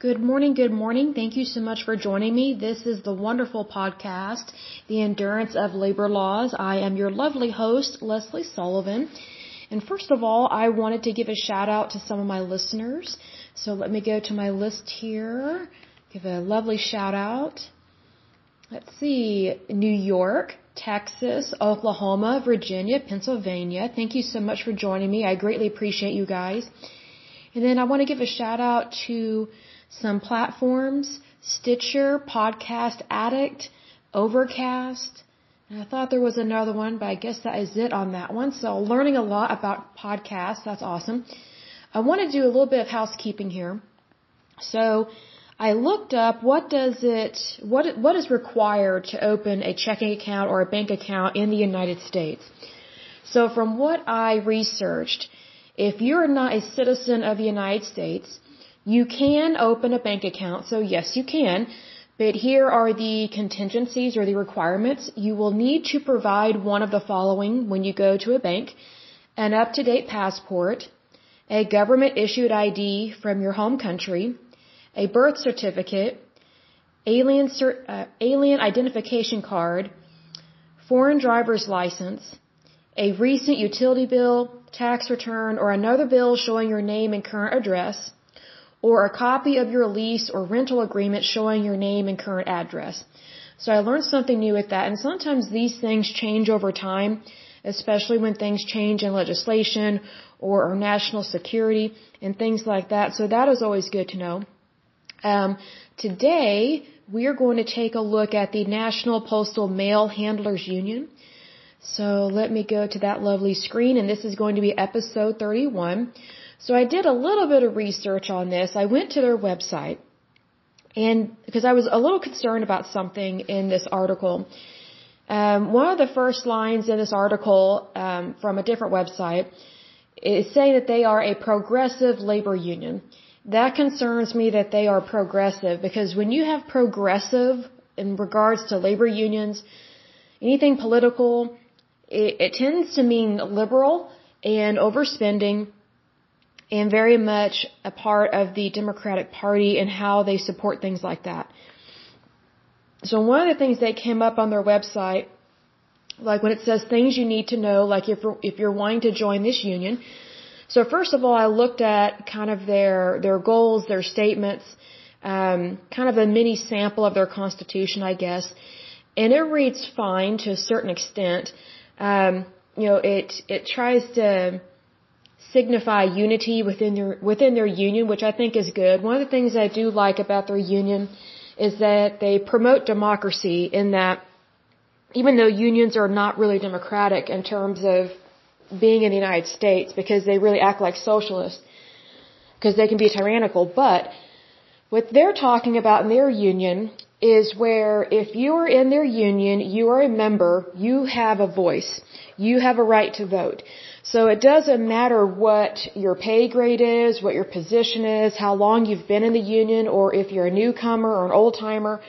Good morning, good morning. Thank you so much for joining me. This is the wonderful podcast, The Endurance of Labor Laws. I am your lovely host, Lesley Sullivan. And first of all, I wanted to give a shout out to some of my listeners. So let me go to my list here. Give a lovely shout out. Let's see, New York, Texas, Oklahoma, Virginia, Pennsylvania. Thank you so much for joining me. I greatly appreciate you guys. And then I want to give a shout out to some platforms, Stitcher, Podcast Addict, Overcast. And I thought there was another one, but I guess that is it on that one. So learning a lot about podcasts. That's awesome. I want to do a little bit of housekeeping here. So I looked up what does it, what, what is required to open a checking account or a bank account in the United States. So from what I researched, if you're not a citizen of the United States, you can open a bank account, so yes, you can. But here are the contingencies or the requirements. You will need to provide one of the following when you go to a bank. An up-to-date passport, a government issued ID from your home country, a birth certificate, alien, uh, alien identification card, foreign driver's license, a recent utility bill, tax return, or another bill showing your name and current address, or a copy of your lease or rental agreement showing your name and current address. So I learned something new with that, and sometimes these things change over time, especially when things change in legislation or, national security and things like that. So that is always good to know. Um, today, we are going to take a look at the National Postal Mail Handlers Union. So let me go to that lovely screen, and this is going to be episode 31. So I did a little bit of research on this. I went to their website and because I was a little concerned about something in this article. Um, one of the first lines in this article um, from a different website is saying that they are a progressive labor union. That concerns me that they are progressive because when you have progressive in regards to labor unions, anything political, it, it tends to mean liberal and overspending and very much a part of the Democratic Party and how they support things like that. So one of the things that came up on their website, like when it says things you need to know, like if if you're wanting to join this union. So first of all, I looked at kind of their, their goals, their statements, um, kind of a mini sample of their constitution, I guess. And it reads fine to a certain extent. Um, you know, it, it tries to, signify unity within their within their union, which I think is good. One of the things I do like about their union is that they promote democracy in that even though unions are not really democratic in terms of being in the United States because they really act like socialists because they can be tyrannical, but what they're talking about in their union is where if you are in their union, you are a member, you have a voice. You have a right to vote. So it doesn't matter what your pay grade is, what your position is, how long you've been in the union, or if you're a newcomer or an old timer,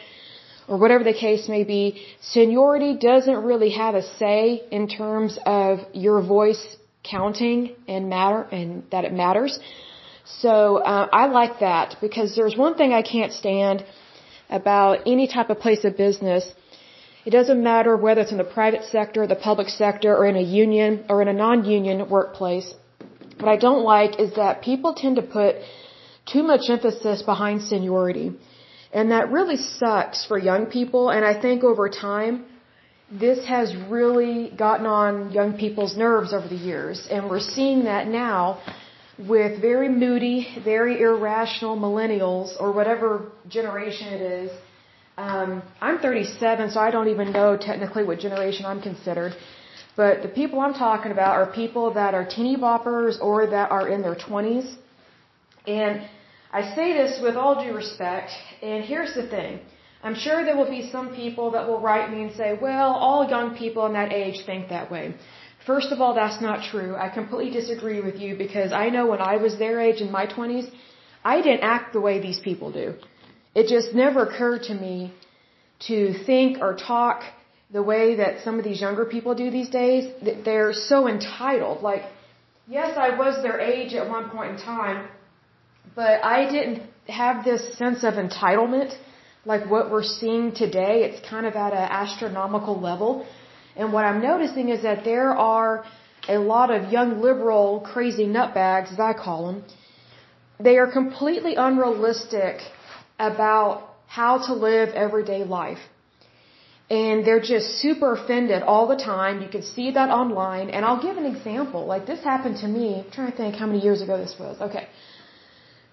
or whatever the case may be. Seniority doesn't really have a say in terms of your voice counting and matter, and that it matters. So uh, I like that because there's one thing I can't stand about any type of place of business it doesn't matter whether it's in the private sector, the public sector, or in a union or in a non-union workplace. What I don't like is that people tend to put too much emphasis behind seniority. And that really sucks for young people. And I think over time, this has really gotten on young people's nerves over the years. And we're seeing that now with very moody, very irrational millennials or whatever generation it is um, I'm 37, so I don't even know technically what generation I'm considered. But the people I'm talking about are people that are teeny boppers or that are in their 20s. And I say this with all due respect, and here's the thing. I'm sure there will be some people that will write me and say, well, all young people in that age think that way. First of all, that's not true. I completely disagree with you because I know when I was their age in my 20s, I didn't act the way these people do. It just never occurred to me to think or talk the way that some of these younger people do these days. That They're so entitled. Like, yes, I was their age at one point in time, but I didn't have this sense of entitlement like what we're seeing today. It's kind of at an astronomical level. And what I'm noticing is that there are a lot of young liberal crazy nutbags, as I call them. They are completely unrealistic about how to live everyday life. And they're just super offended all the time. You can see that online. And I'll give an example. Like this happened to me. I'm trying to think how many years ago this was. Okay.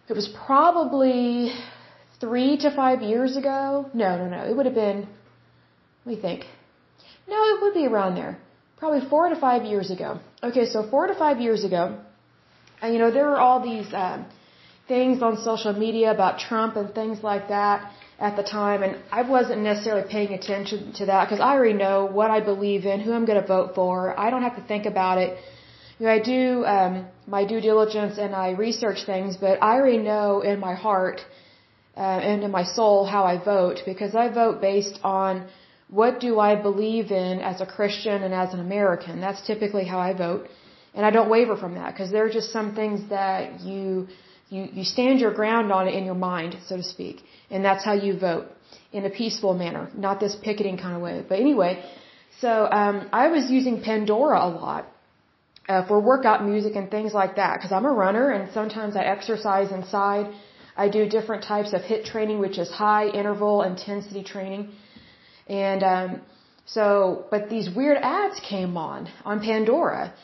It was probably three to five years ago. No, no, no. It would have been, let me think. No, it would be around there. Probably four to five years ago. Okay, so four to five years ago, and you know, there were all these um, things on social media about Trump and things like that at the time, and I wasn't necessarily paying attention to that because I already know what I believe in, who I'm going to vote for. I don't have to think about it you know, I do um, my due diligence and I research things, but I already know in my heart uh, and in my soul how I vote because I vote based on what do I believe in as a Christian and as an American. That's typically how I vote, and I don't waver from that because there are just some things that you you you stand your ground on it in your mind, so to speak, and that's how you vote in a peaceful manner, not this picketing kind of way. But anyway, so um, I was using Pandora a lot uh, for workout music and things like that. Because I'm a runner and sometimes I exercise inside. I do different types of HIT training, which is high interval intensity training. And um, so, but these weird ads came on on Pandora,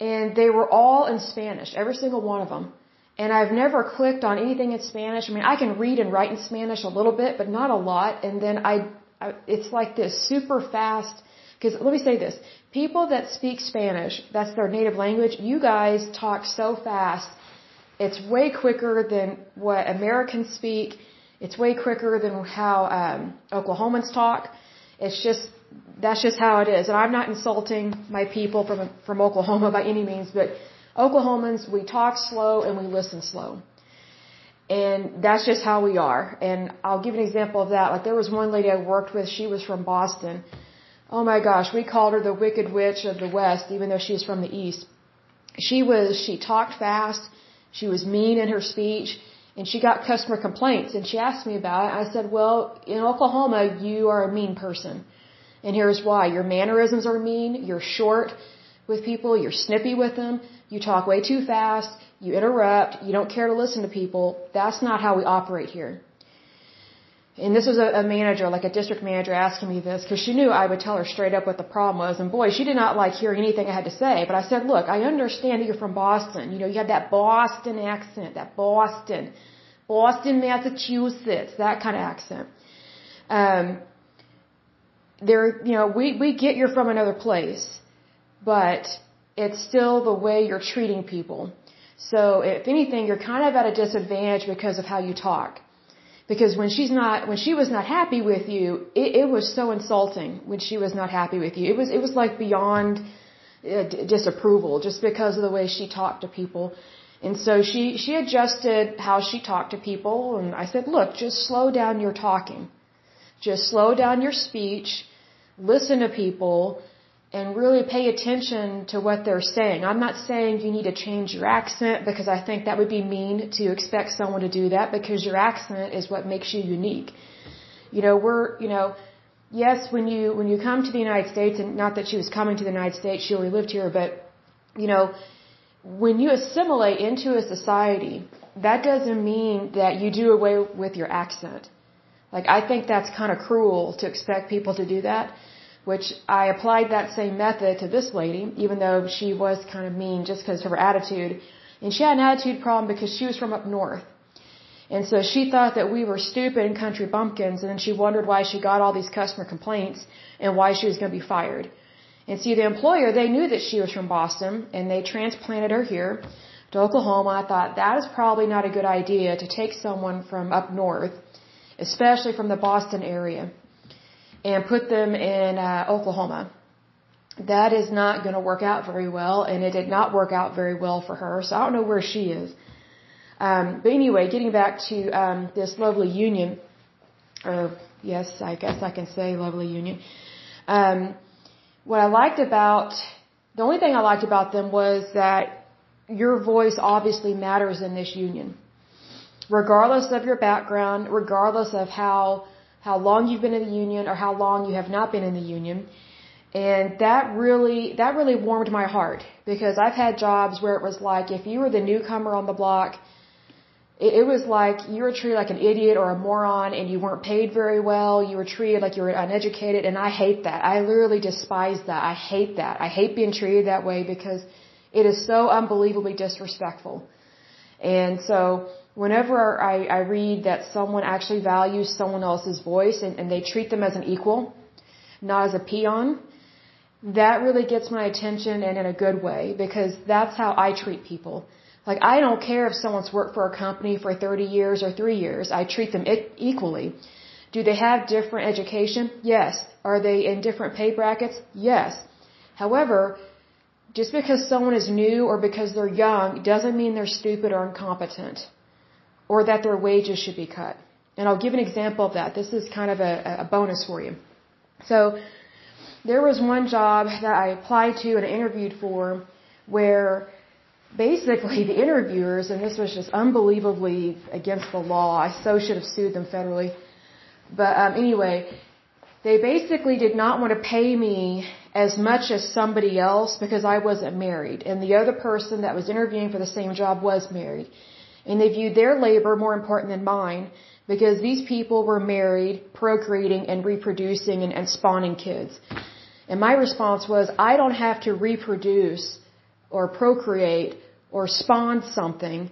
and they were all in Spanish, every single one of them. And I've never clicked on anything in Spanish. I mean, I can read and write in Spanish a little bit, but not a lot. And then I, I it's like this super fast because let me say this. People that speak Spanish, that's their native language, you guys talk so fast. It's way quicker than what Americans speak. It's way quicker than how um, Oklahomans talk. It's just, that's just how it is. And I'm not insulting my people from, from Oklahoma by any means, but Oklahomans, we talk slow and we listen slow. And that's just how we are. And I'll give an example of that. Like there was one lady I worked with, she was from Boston Oh my gosh, we called her the Wicked Witch of the West, even though she's from the East. She was, she talked fast, she was mean in her speech, and she got customer complaints, and she asked me about it. I said, well, in Oklahoma, you are a mean person. And here's why. Your mannerisms are mean, you're short with people, you're snippy with them, you talk way too fast, you interrupt, you don't care to listen to people. That's not how we operate here. And this was a, a manager, like a district manager, asking me this because she knew I would tell her straight up what the problem was. And boy, she did not like hearing anything I had to say. But I said, look, I understand that you're from Boston. You know, you have that Boston accent, that Boston, Boston, Massachusetts, that kind of accent. Um, there, you know, we we get you're from another place, but it's still the way you're treating people. So if anything, you're kind of at a disadvantage because of how you talk. Because when she's not, when she was not happy with you, it, it was so insulting when she was not happy with you. It was, it was like beyond uh, disapproval just because of the way she talked to people. And so she, she adjusted how she talked to people. And I said, look, just slow down your talking. Just slow down your speech. Listen to people and really pay attention to what they're saying. I'm not saying you need to change your accent because I think that would be mean to expect someone to do that because your accent is what makes you unique. You know, we're, you know, yes, when you, when you come to the United States and not that she was coming to the United States, she only lived here, but, you know, when you assimilate into a society, that doesn't mean that you do away with your accent. Like, I think that's kind of cruel to expect people to do that which I applied that same method to this lady, even though she was kind of mean just because of her attitude. And she had an attitude problem because she was from up north. And so she thought that we were stupid country bumpkins, and then she wondered why she got all these customer complaints and why she was going to be fired. And see, the employer, they knew that she was from Boston, and they transplanted her here to Oklahoma. I thought that is probably not a good idea to take someone from up north, especially from the Boston area and put them in uh, Oklahoma. That is not going to work out very well, and it did not work out very well for her. So I don't know where she is. Um, but anyway, getting back to um, this lovely union, or yes, I guess I can say lovely union. Um, what I liked about the only thing I liked about them was that your voice obviously matters in this union. regardless of your background, regardless of how how long you've been in the union or how long you have not been in the union. And that really that really warmed my heart because I've had jobs where it was like if you were the newcomer on the block, it, it was like you were treated like an idiot or a moron and you weren't paid very well. You were treated like you were uneducated and I hate that. I literally despise that. I hate that. I hate being treated that way because it is so unbelievably disrespectful. And so whenever I, I read that someone actually values someone else's voice and, and they treat them as an equal, not as a peon, that really gets my attention and in a good way because that's how I treat people. Like I don't care if someone's worked for a company for 30 years or 3 years. I treat them equally. Do they have different education? Yes. Are they in different pay brackets? Yes. However, just because someone is new or because they're young doesn't mean they're stupid or incompetent or that their wages should be cut. And I'll give an example of that. This is kind of a, a bonus for you. So, there was one job that I applied to and interviewed for where basically the interviewers, and this was just unbelievably against the law, I so should have sued them federally. But um, anyway, they basically did not want to pay me as much as somebody else because I wasn't married. And the other person that was interviewing for the same job was married. And they viewed their labor more important than mine because these people were married, procreating, and reproducing and, and spawning kids. And my response was, I don't have to reproduce or procreate or spawn something.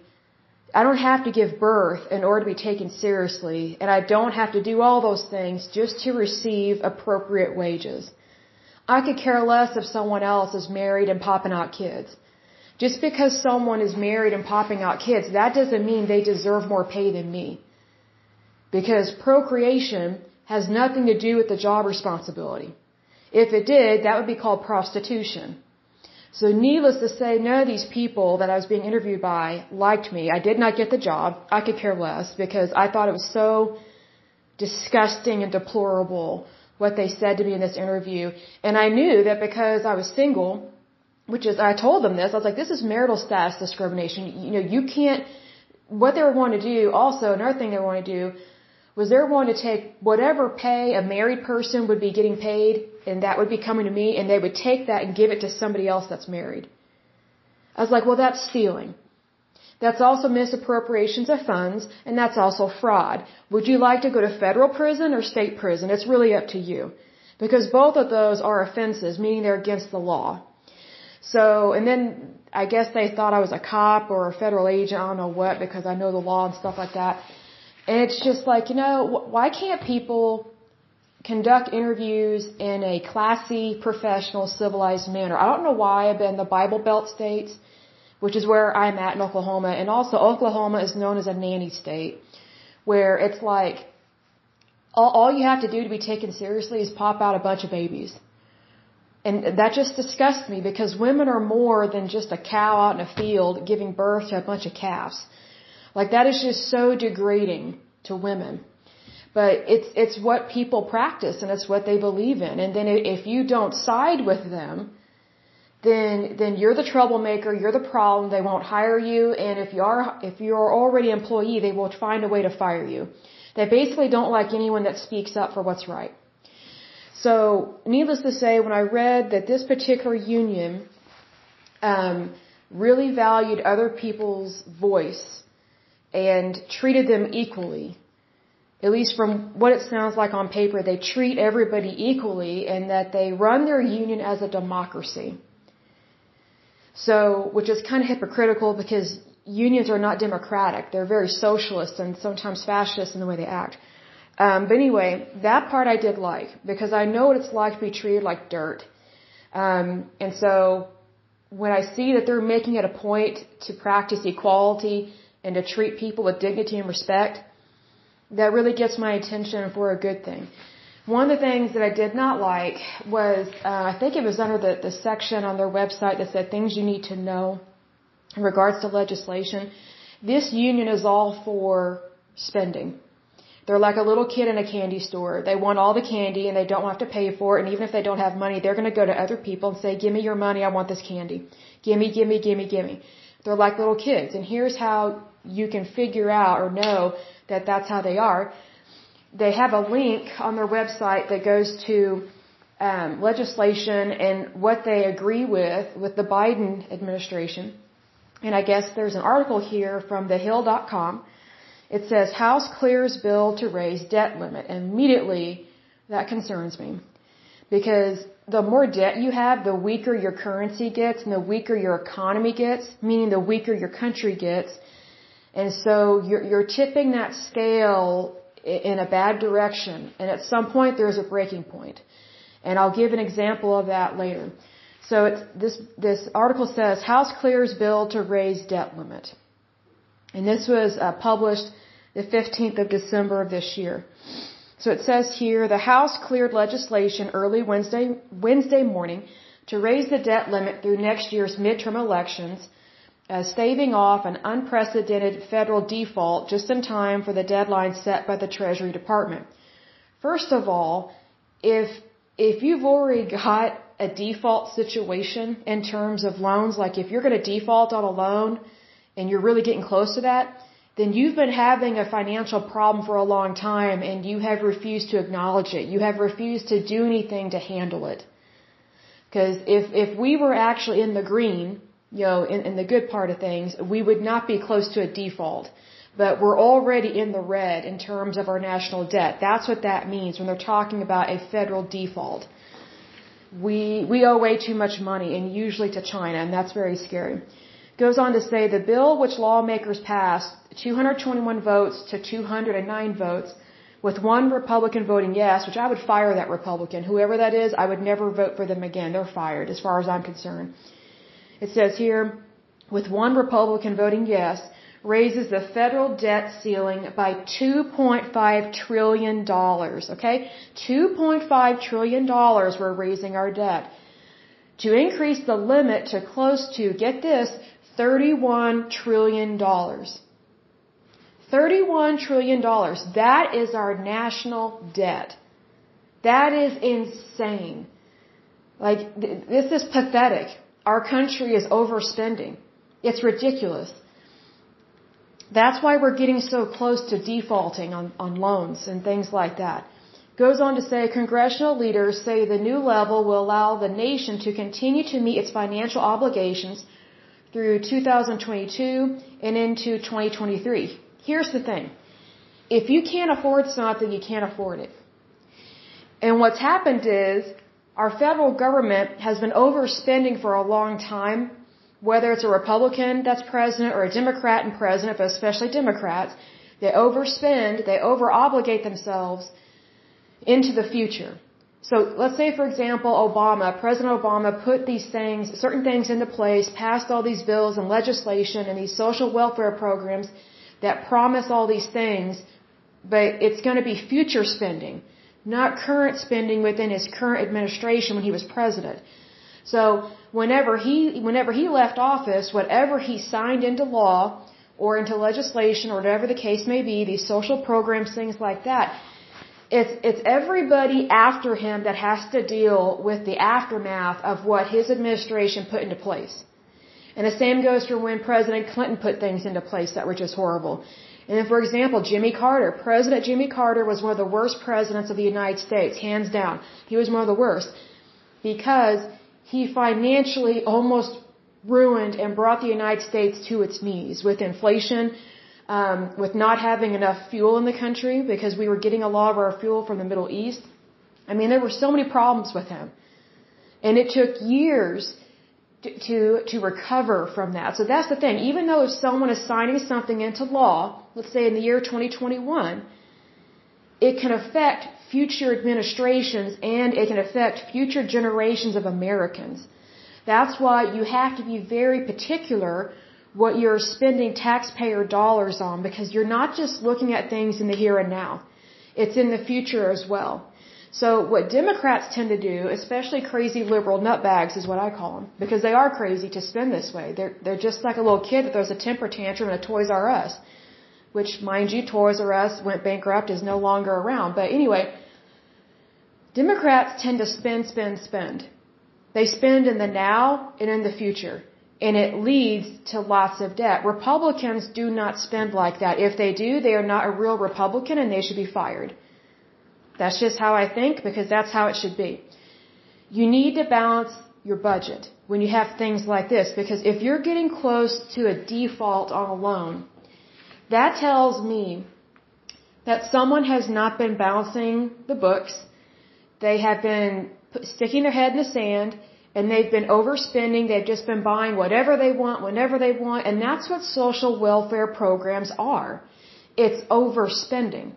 I don't have to give birth in order to be taken seriously, and I don't have to do all those things just to receive appropriate wages. I could care less if someone else is married and popping out kids. Just because someone is married and popping out kids, that doesn't mean they deserve more pay than me. Because procreation has nothing to do with the job responsibility. If it did, that would be called prostitution. So needless to say, none of these people that I was being interviewed by liked me. I did not get the job. I could care less because I thought it was so disgusting and deplorable what they said to me in this interview. And I knew that because I was single, which is, I told them this, I was like, this is marital status discrimination. You know, you can't, what they were wanting to do, also, another thing they were wanting to do was they were going to take whatever pay a married person would be getting paid, and that would be coming to me, and they would take that and give it to somebody else that's married. I was like, well, that's stealing. That's also misappropriations of funds, and that's also fraud. Would you like to go to federal prison or state prison? It's really up to you. Because both of those are offenses, meaning they're against the law. So, and then I guess they thought I was a cop or a federal agent, I don't know what, because I know the law and stuff like that. And it's just like, you know, why can't people conduct interviews in a classy, professional, civilized manner? I don't know why, but in the Bible Belt states, which is where I'm at in Oklahoma, and also Oklahoma is known as a nanny state, where it's like, all you have to do to be taken seriously is pop out a bunch of babies. And that just disgusts me because women are more than just a cow out in a field giving birth to a bunch of calves. Like that is just so degrading to women. But it's, it's what people practice and it's what they believe in. And then if you don't side with them, then, then you're the troublemaker, you're the problem, they won't hire you, and if you are, if you're already employee, they will find a way to fire you. They basically don't like anyone that speaks up for what's right. So, needless to say, when I read that this particular union um, really valued other people's voice and treated them equally. At least from what it sounds like on paper, they treat everybody equally and that they run their union as a democracy. So, which is kind of hypocritical because unions are not democratic. They're very socialist and sometimes fascist in the way they act. Um, but anyway, that part I did like because I know what it's like to be treated like dirt. Um, and so when I see that they're making it a point to practice equality and to treat people with dignity and respect, that really gets my attention for a good thing. One of the things that I did not like was, uh, I think it was under the, the section on their website that said things you need to know in regards to legislation. This union is all for spending. They're like a little kid in a candy store. They want all the candy and they don't have to pay for it. And even if they don't have money, they're going to go to other people and say, give me your money. I want this candy. Gimme, gimme, gimme, gimme. They're like little kids. And here's how you can figure out or know that that's how they are. They have a link on their website that goes to um, legislation and what they agree with with the Biden administration. And I guess there's an article here from thehill.com. It says House clears bill to raise debt limit. Immediately, that concerns me because the more debt you have, the weaker your currency gets and the weaker your economy gets, meaning the weaker your country gets. And so you're, you're tipping that scale in a bad direction. And at some point there's a breaking point. And I'll give an example of that later. So it's, this, this article says House clears bill to raise debt limit. And this was uh, published the 15th of December of this year. So it says here, the House cleared legislation early Wednesday, Wednesday morning to raise the debt limit through next year's midterm elections, uh, staving off an unprecedented federal default just in time for the deadline set by the Treasury Department. First of all, if, if you've already got a default situation in terms of loans, like if you're going to default on a loan and you're really getting close to that, then you've been having a financial problem for a long time and you have refused to acknowledge it. You have refused to do anything to handle it. Because if, if we were actually in the green, you know, in, in the good part of things, we would not be close to a default. But we're already in the red in terms of our national debt. That's what that means when they're talking about a federal default. We, we owe way too much money and usually to China and that's very scary goes on to say the bill which lawmakers passed 221 votes to 209 votes with one Republican voting yes, which I would fire that Republican. Whoever that is, I would never vote for them again. They're fired as far as I'm concerned. It says here, with one Republican voting yes, raises the federal debt ceiling by $2.5 trillion. Okay? $2.5 trillion we're raising our debt. To increase the limit to close to, get this, $31 trillion. $31 trillion. That is our national debt. That is insane. Like, th- this is pathetic. Our country is overspending. It's ridiculous. That's why we're getting so close to defaulting on, on loans and things like that. Goes on to say, congressional leaders say the new level will allow the nation to continue to meet its financial obligations through 2022 and into 2023. Here's the thing. If you can't afford something, you can't afford it. And what's happened is our federal government has been overspending for a long time, whether it's a Republican that's president or a Democrat and president, but especially Democrats. They overspend, they overobligate themselves into the future. So let's say, for example, Obama, President Obama put these things, certain things into place, passed all these bills and legislation and these social welfare programs that promise all these things, but it's going to be future spending, not current spending within his current administration when he was president. So whenever he, whenever he left office, whatever he signed into law or into legislation or whatever the case may be, these social programs, things like that, it's, it's everybody after him that has to deal with the aftermath of what his administration put into place. And the same goes for when President Clinton put things into place that were just horrible. And then, for example, Jimmy Carter. President Jimmy Carter was one of the worst presidents of the United States, hands down. He was one of the worst. Because he financially almost ruined and brought the United States to its knees with inflation, um, with not having enough fuel in the country because we were getting a lot of our fuel from the Middle East. I mean, there were so many problems with him. And it took years to, to, recover from that. So that's the thing. Even though if someone is signing something into law, let's say in the year 2021, it can affect future administrations and it can affect future generations of Americans. That's why you have to be very particular what you're spending taxpayer dollars on because you're not just looking at things in the here and now. It's in the future as well. So what Democrats tend to do, especially crazy liberal nutbags is what I call them, because they are crazy to spend this way. They're, they're just like a little kid that throws a temper tantrum in a Toys R Us, which mind you, Toys R Us went bankrupt, is no longer around. But anyway, Democrats tend to spend, spend, spend. They spend in the now and in the future. and it leads to lots of debt. Republicans do not spend like that. If they do, they are not a real Republican and they should be fired. That's just how I think because that's how it should be. You need to balance your budget when you have things like this because if you're getting close to a default on a loan, that tells me that someone has not been balancing the books. They have been sticking their head in the sand and they've been overspending. They've just been buying whatever they want, whenever they want. And that's what social welfare programs are. It's overspending.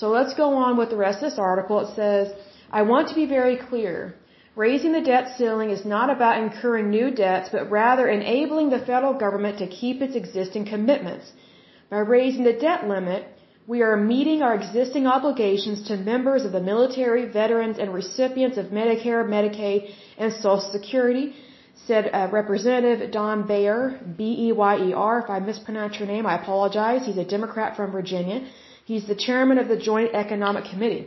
So let's go on with the rest of this article. It says, I want to be very clear. Raising the debt ceiling is not about incurring new debts, but rather enabling the federal government to keep its existing commitments. By raising the debt limit, we are meeting our existing obligations to members of the military, veterans, and recipients of Medicare, Medicaid, and Social Security, said uh, Representative Don Beyer, B-E-Y-E-R. If I mispronounce your name, I apologize. He's a Democrat from Virginia. He's the chairman of the Joint Economic Committee.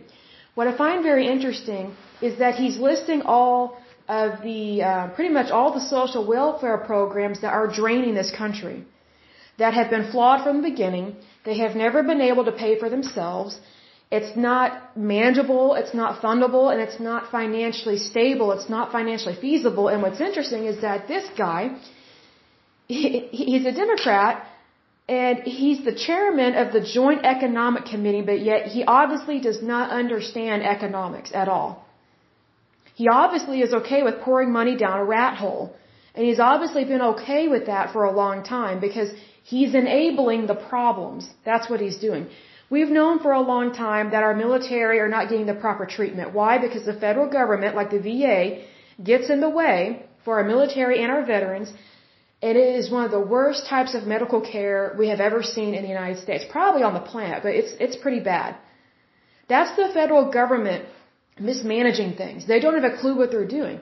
What I find very interesting is that he's listing all of the, uh, pretty much all the social welfare programs that are draining this country, that have been flawed from the beginning, they have never been able to pay for themselves. It's not manageable, it's not fundable, and it's not financially stable, it's not financially feasible. And what's interesting is that this guy, he's a Democrat, and he's the chairman of the Joint Economic Committee, but yet he obviously does not understand economics at all. He obviously is okay with pouring money down a rat hole. And he's obviously been okay with that for a long time because He's enabling the problems. That's what he's doing. We've known for a long time that our military are not getting the proper treatment. Why? Because the federal government, like the VA, gets in the way for our military and our veterans. And it is one of the worst types of medical care we have ever seen in the United States. Probably on the planet, but it's, it's pretty bad. That's the federal government mismanaging things. They don't have a clue what they're doing.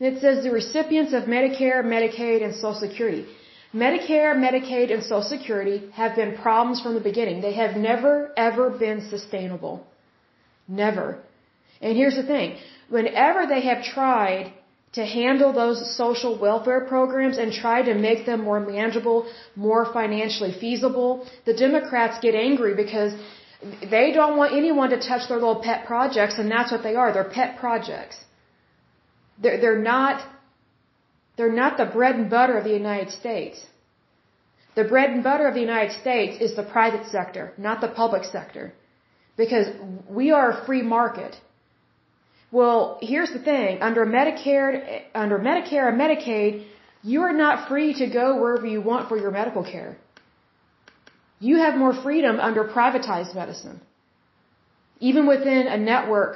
And it says the recipients of Medicare, Medicaid, and Social Security. Medicare, Medicaid, and Social Security have been problems from the beginning. They have never, ever been sustainable. Never. And here's the thing. Whenever they have tried to handle those social welfare programs and try to make them more manageable, more financially feasible, the Democrats get angry because they don't want anyone to touch their little pet projects, and that's what they are. They're pet projects. They're, they're not they're not the bread and butter of the United States. The bread and butter of the United States is the private sector, not the public sector. Because we are a free market. Well, here's the thing. Under Medicare, under Medicare and Medicaid, you are not free to go wherever you want for your medical care. You have more freedom under privatized medicine. Even within a network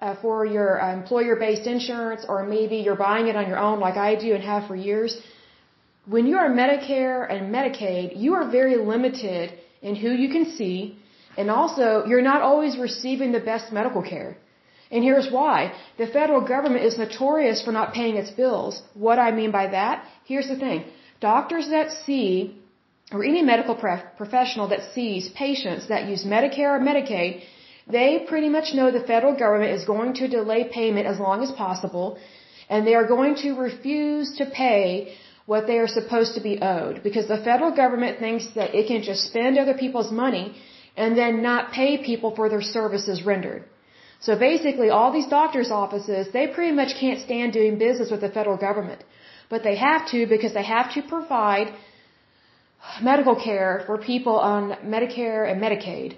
uh, for your uh, employer-based insurance, or maybe you're buying it on your own, like I do and have for years. When you are Medicare and Medicaid, you are very limited in who you can see, and also you're not always receiving the best medical care. And here's why. The federal government is notorious for not paying its bills. What I mean by that? Here's the thing. Doctors that see, or any medical professional that sees patients that use Medicare or Medicaid, they pretty much know the federal government is going to delay payment as long as possible, and they are going to refuse to pay what they are supposed to be owed because the federal government thinks that it can just spend other people's money and then not pay people for their services rendered. So basically, all these doctors' offices, they pretty much can't stand doing business with the federal government. But they have to because they have to provide medical care for people on Medicare and Medicaid.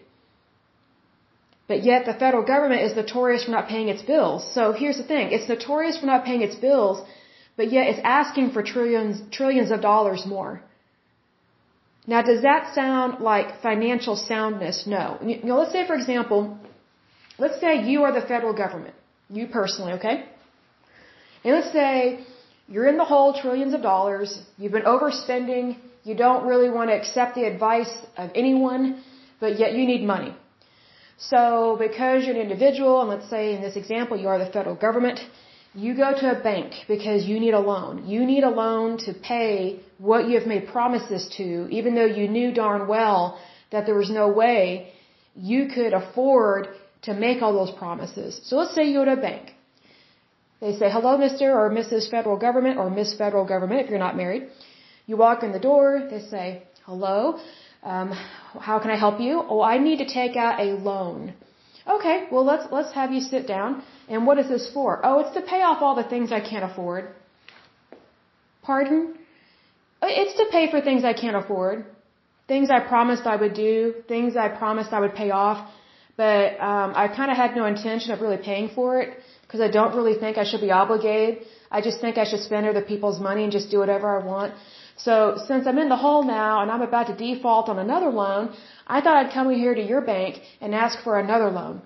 But yet the federal government is notorious for not paying its bills. So here's the thing. It's notorious for not paying its bills, but yet it's asking for trillions, trillions of dollars more. Now, does that sound like financial soundness? No. You know, let's say, for example, let's say you are the federal government. You personally, okay? And let's say you're in the hole trillions of dollars. You've been overspending. You don't really want to accept the advice of anyone, but yet you need money. So because you're an individual, and let's say in this example you are the federal government, you go to a bank because you need a loan. You need a loan to pay what you have made promises to, even though you knew darn well that there was no way you could afford to make all those promises. So let's say you go to a bank. They say, hello, Mr. or Mrs. Federal Government or Miss Federal Government if you're not married. You walk in the door, they say, hello, um, how can I help you? Oh, I need to take out a loan. Okay, well let's, let's have you sit down. And what is this for? Oh, it's to pay off all the things I can't afford. Pardon? It's to pay for things I can't afford. Things I promised I would do, things I promised I would pay off, but um, I kind of had no intention of really paying for it because I don't really think I should be obligated. I just think I should spend other people's money and just do whatever I want. So since I'm in the hole now and I'm about to default on another loan, I thought I'd come here to your bank and ask for another loan.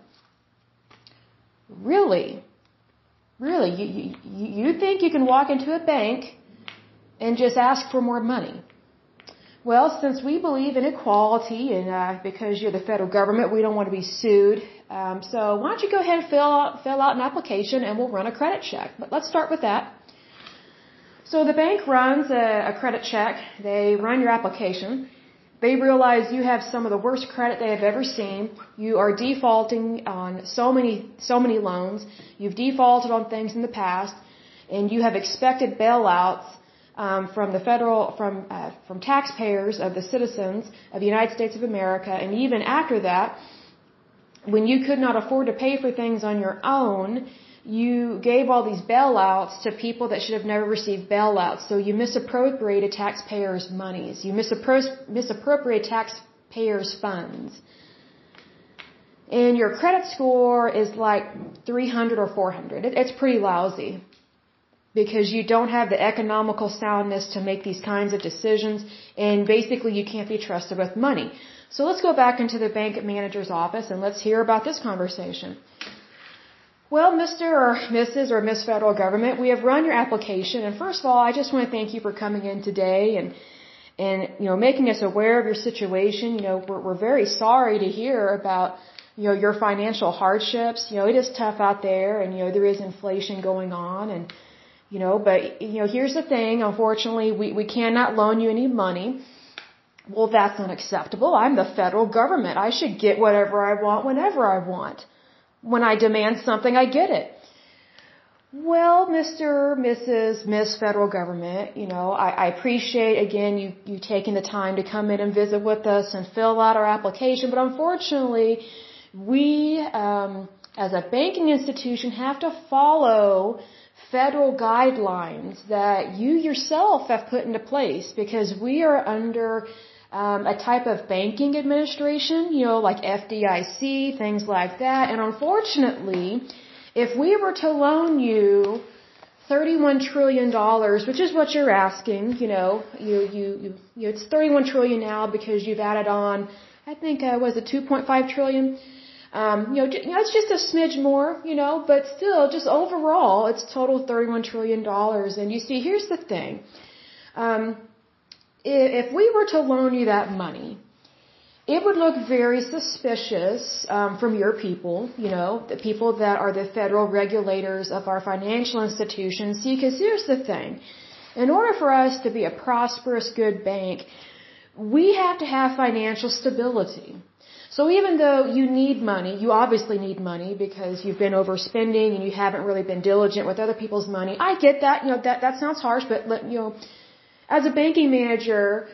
Really? Really? You, you, you think you can walk into a bank and just ask for more money? Well, since we believe in equality and uh, because you're the federal government, we don't want to be sued. Um, so why don't you go ahead and fill out, fill out an application and we'll run a credit check. But let's start with that. So the bank runs a, a credit check. They run your application. They realize you have some of the worst credit they have ever seen. You are defaulting on so many, so many loans. You've defaulted on things in the past and you have expected bailouts um, from the federal, from uh, from taxpayers of the citizens of the United States of America, and even after that, when you could not afford to pay for things on your own, you gave all these bailouts to people that should have never received bailouts. So you misappropriated taxpayers' monies. You misappro- misappropriated taxpayers' funds. And your credit score is like 300 or 400. It, it's pretty lousy because you don't have the economical soundness to make these kinds of decisions and basically you can't be trusted with money. So let's go back into the bank manager's office and let's hear about this conversation. Well, Mr. or Mrs. or Miss Federal Government, we have run your application and first of all, I just want to thank you for coming in today and and you know making us aware of your situation. You know, we're we're very sorry to hear about you know your financial hardships. You know, it is tough out there and you know there is inflation going on and you know, but, you know, here's the thing. Unfortunately, we, we cannot loan you any money. Well, that's unacceptable. I'm the federal government. I should get whatever I want whenever I want. When I demand something, I get it. Well, Mr., Mrs., Miss Federal Government, you know, I, I appreciate again you, you taking the time to come in and visit with us and fill out our application, but unfortunately, we, um, as a banking institution have to follow federal guidelines that you yourself have put into place because we are under um, a type of banking administration, you know, like FDIC, things like that. And unfortunately, if we were to loan you $31 trillion, which is what you're asking, you know, you, you, you, you it's 31 trillion now because you've added on, I think, uh, was it 2.5 trillion? Um, you know, you know, it's just a smidge more, you know, but still, just overall, it's total $31 trillion. And you see, here's the thing. Um, if we were to loan you that money, it would look very suspicious um, from your people, you know, the people that are the federal regulators of our financial institutions. See, because here's the thing. In order for us to be a prosperous, good bank, we have to have financial stability. So even though you need money, you obviously need money because you've been overspending and you haven't really been diligent with other people's money. I get that. You know, that, that sounds harsh, but let, you know, as a banking manager,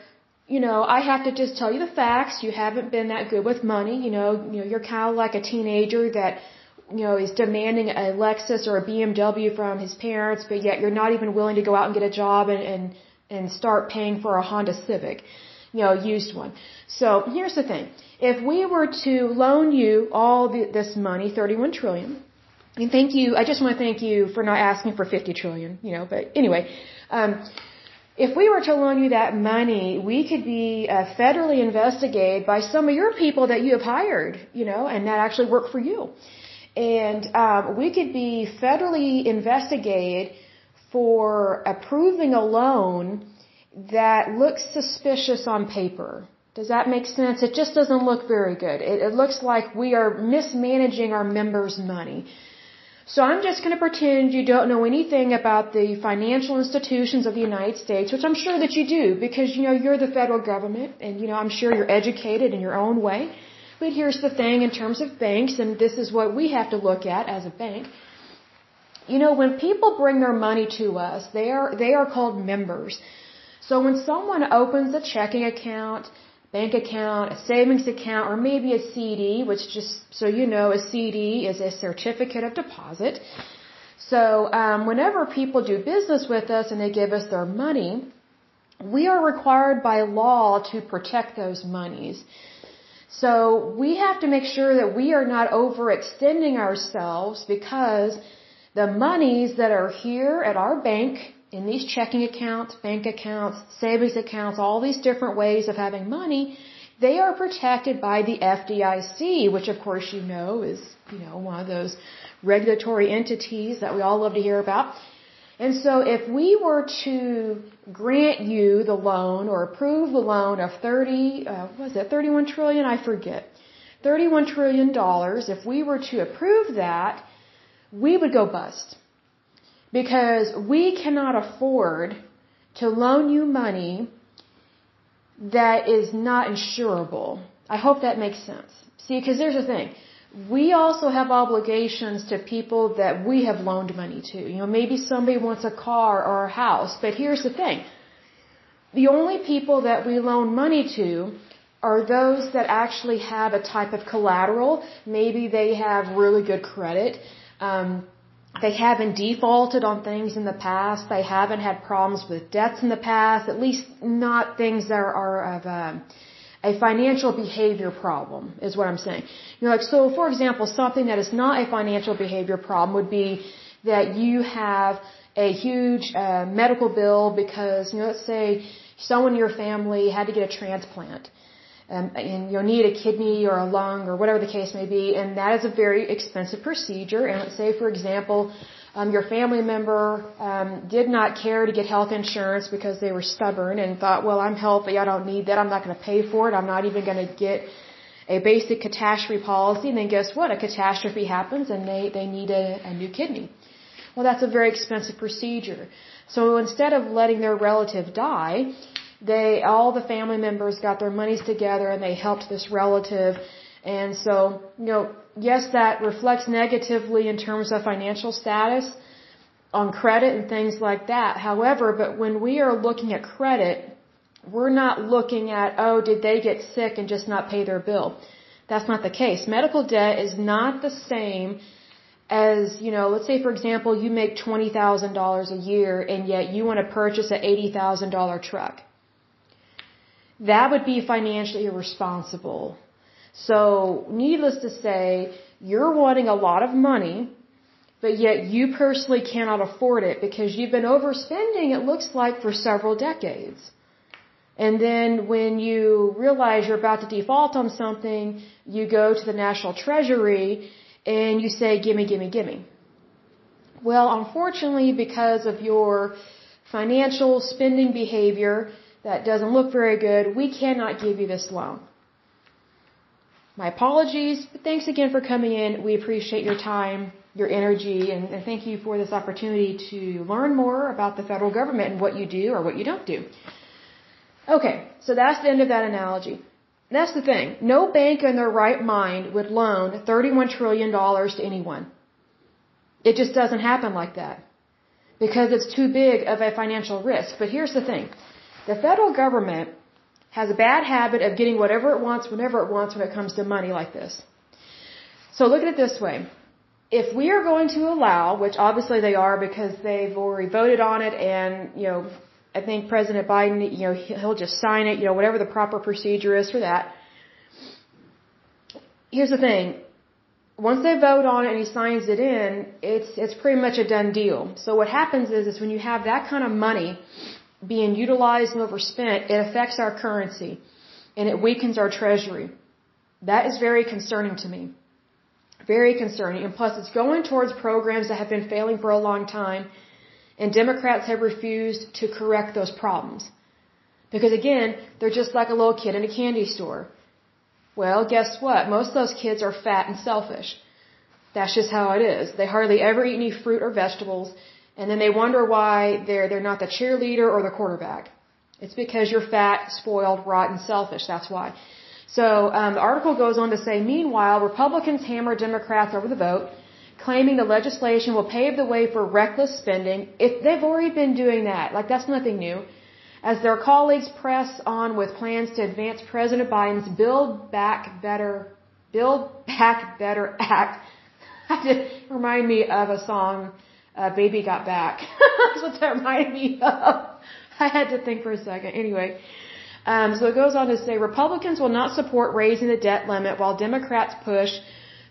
you know, I have to just tell you the facts. You haven't been that good with money. You know, you know, you're kind of like a teenager that, you know, is demanding a Lexus or a BMW from his parents, but yet you're not even willing to go out and get a job and, and, and start paying for a Honda Civic, you know, used one. So here's the thing. If we were to loan you all the, this money, 31 trillion, and thank you, I just want to thank you for not asking for 50 trillion, you know, but anyway, um, if we were to loan you that money, we could be uh, federally investigated by some of your people that you have hired, you know, and that actually work for you. And um, we could be federally investigated for approving a loan that looks suspicious on paper. Does that make sense? It just doesn't look very good. It, it looks like we are mismanaging our members' money. So I'm just going to pretend you don't know anything about the financial institutions of the United States, which I'm sure that you do because, you know, you're the federal government and, you know, I'm sure you're educated in your own way. But here's the thing in terms of banks, and this is what we have to look at as a bank. You know, when people bring their money to us, they are, they are called members. So when someone opens a checking account, bank account, a savings account, or maybe a CD, which just so you know, a CD is a certificate of deposit. So um, whenever people do business with us and they give us their money, we are required by law to protect those monies. So we have to make sure that we are not overextending ourselves because the monies that are here at our bank in these checking accounts, bank accounts, savings accounts, all these different ways of having money, they are protected by the FDIC, which of course you know is, you know, one of those regulatory entities that we all love to hear about. And so if we were to grant you the loan or approve the loan of 30, uh, was it 31 trillion? I forget. 31 trillion dollars, if we were to approve that, we would go bust because we cannot afford to loan you money that is not insurable. I hope that makes sense. See, because there's a thing. We also have obligations to people that we have loaned money to. You know, maybe somebody wants a car or a house, but here's the thing. The only people that we loan money to are those that actually have a type of collateral. Maybe they have really good credit. Um, they haven't defaulted on things in the past. They haven't had problems with debts in the past, at least not things that are of um, a financial behavior problem, is what I'm saying. You know, like, so for example, something that is not a financial behavior problem would be that you have a huge uh, medical bill because, you know, let's say someone in your family had to get a transplant um, and you'll need a kidney or a lung or whatever the case may be, and that is a very expensive procedure. And let's say, for example, um, your family member um, did not care to get health insurance because they were stubborn and thought, well, I'm healthy, I don't need that, I'm not going to pay for it, I'm not even going to get a basic catastrophe policy. And then guess what? A catastrophe happens and they, they need a, a new kidney. Well, that's a very expensive procedure. So instead of letting their relative die, they all the family members got their monies together and they helped this relative. And so you know yes that reflects negatively in terms of financial status on credit and things like that. However but when we are looking at credit we're not looking at oh did they get sick and just not pay their bill. That's not the case. Medical debt is not the same as you know let's say for example you make $20,000 a year and yet you want to purchase an $80,000 truck that would be financially irresponsible. So, needless to say, you're wanting a lot of money, but yet you personally cannot afford it because you've been overspending, it looks like, for several decades. And then when you realize you're about to default on something, you go to the National Treasury and you say, gimme, gimme, gimme. Well, unfortunately, because of your financial spending behavior, that doesn't look very good, we cannot give you this loan. My apologies, but thanks again for coming in. We appreciate your time, your energy, and, and thank you for this opportunity to learn more about the federal government and what you do or what you don't do. Okay, so that's the end of that analogy. That's the thing. No bank in their right mind would loan $31 trillion to anyone. It just doesn't happen like that. Because it's too big of a financial risk. But here's the thing. The federal government has a bad habit of getting whatever it wants whenever it wants when it comes to money like this. So look at it this way. If we are going to allow, which obviously they are because they've already voted on it and, you know, I think President Biden, you know, he'll just sign it, you know, whatever the proper procedure is for that. Here's the thing. Once they vote on it and he signs it in, it's, it's pretty much a done deal. So what happens is, is when you have that kind of money being utilized and overspent, it affects our currency and it weakens our treasury. That is very concerning to me. Very concerning. And plus, it's going towards programs that have been failing for a long time, and Democrats have refused to correct those problems. Because again, they're just like a little kid in a candy store. Well, guess what? Most of those kids are fat and selfish. That's just how it is. They hardly ever eat any fruit or vegetables. And then they wonder why they're, they're not the cheerleader or the quarterback. It's because you're fat, spoiled, rotten, selfish. That's why. So um, the article goes on to say, meanwhile, Republicans hammer Democrats over the vote, claiming the legislation will pave the way for reckless spending. If they've already been doing that, like that's nothing new. as their colleagues press on with plans to advance President Biden's Build Back Better, Build Back Better Act. It remind me of a song, uh, Baby Got Back. That's what that reminded me of. I had to think for a second. Anyway, um, so it goes on to say Republicans will not support raising the debt limit while Democrats push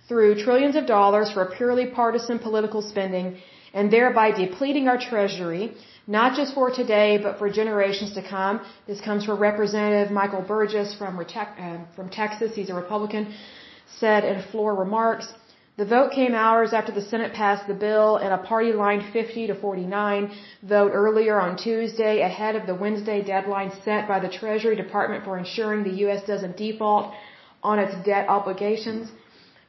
through trillions of dollars for purely partisan political spending and thereby depleting our treasury not just for today, but for generations to come. This comes from Representative Michael Burgess from, uh, from Texas. He's a Republican, said in floor remarks. The vote came hours after the Senate passed the bill in a party line 50 to 49 vote earlier on Tuesday ahead of the Wednesday deadline set by the Treasury Department for ensuring the U.S. doesn't default on its debt obligations.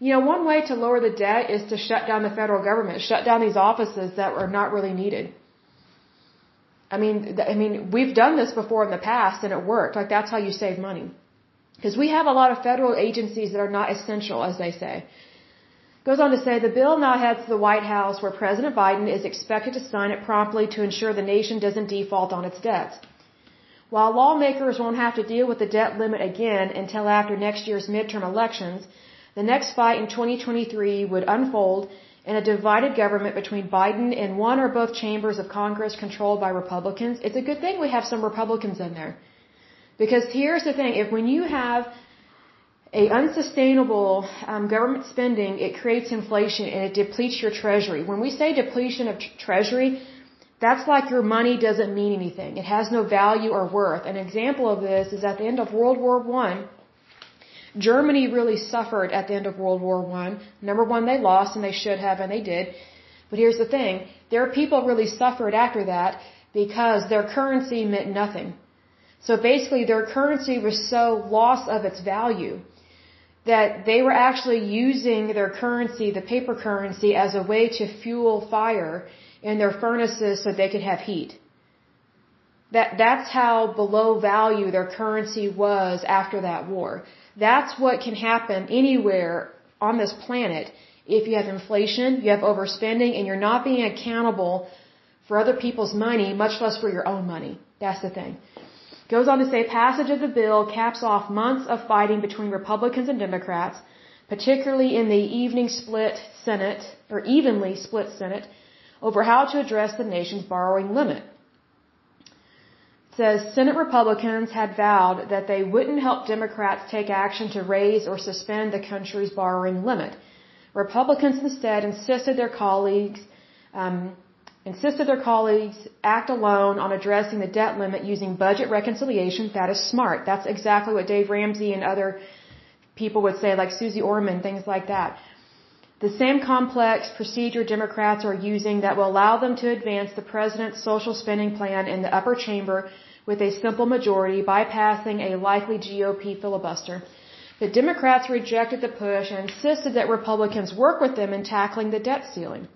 You know, one way to lower the debt is to shut down the federal government, shut down these offices that are not really needed. I mean, I mean, we've done this before in the past and it worked. Like that's how you save money. Because we have a lot of federal agencies that are not essential, as they say. Goes on to say the bill now heads to the White House where President Biden is expected to sign it promptly to ensure the nation doesn't default on its debts. While lawmakers won't have to deal with the debt limit again until after next year's midterm elections, the next fight in 2023 would unfold in a divided government between Biden and one or both chambers of Congress controlled by Republicans, it's a good thing we have some Republicans in there. Because here's the thing, if when you have a unsustainable um, government spending, it creates inflation and it depletes your treasury. When we say depletion of treasury, that's like your money doesn't mean anything. It has no value or worth. An example of this is at the end of World War One, Germany really suffered at the end of World War One. Number one, they lost, and they should have, and they did. But here's the thing: their people really suffered after that because their currency meant nothing. So basically, their currency was so lost of its value that they were actually using their currency, the paper currency, as a way to fuel fire in their furnaces so they could have heat. That that's how below value their currency was after that war. That's what can happen anywhere on this planet if you have inflation, you have overspending, and you're not being accountable for other people's money, much less for your own money. That's the thing. Goes on to say passage of the bill caps off months of fighting between Republicans and Democrats, particularly in the evening split Senate, or evenly split Senate, over how to address the nation's borrowing limit It says Senate Republicans had vowed that they wouldn't help Democrats take action to raise or suspend the country's borrowing limit. Republicans instead insisted their colleagues um, insisted their colleagues act alone on addressing the debt limit using budget reconciliation. That is smart. That's exactly what Dave Ramsey and other people would say, like Suze Orman, things like that. The same complex procedure Democrats are using that will allow them to advance the president's social spending plan in the upper chamber with a simple majority, bypassing a likely GOP filibuster. The Democrats rejected the push and insisted that Republicans work with them in tackling the debt ceiling.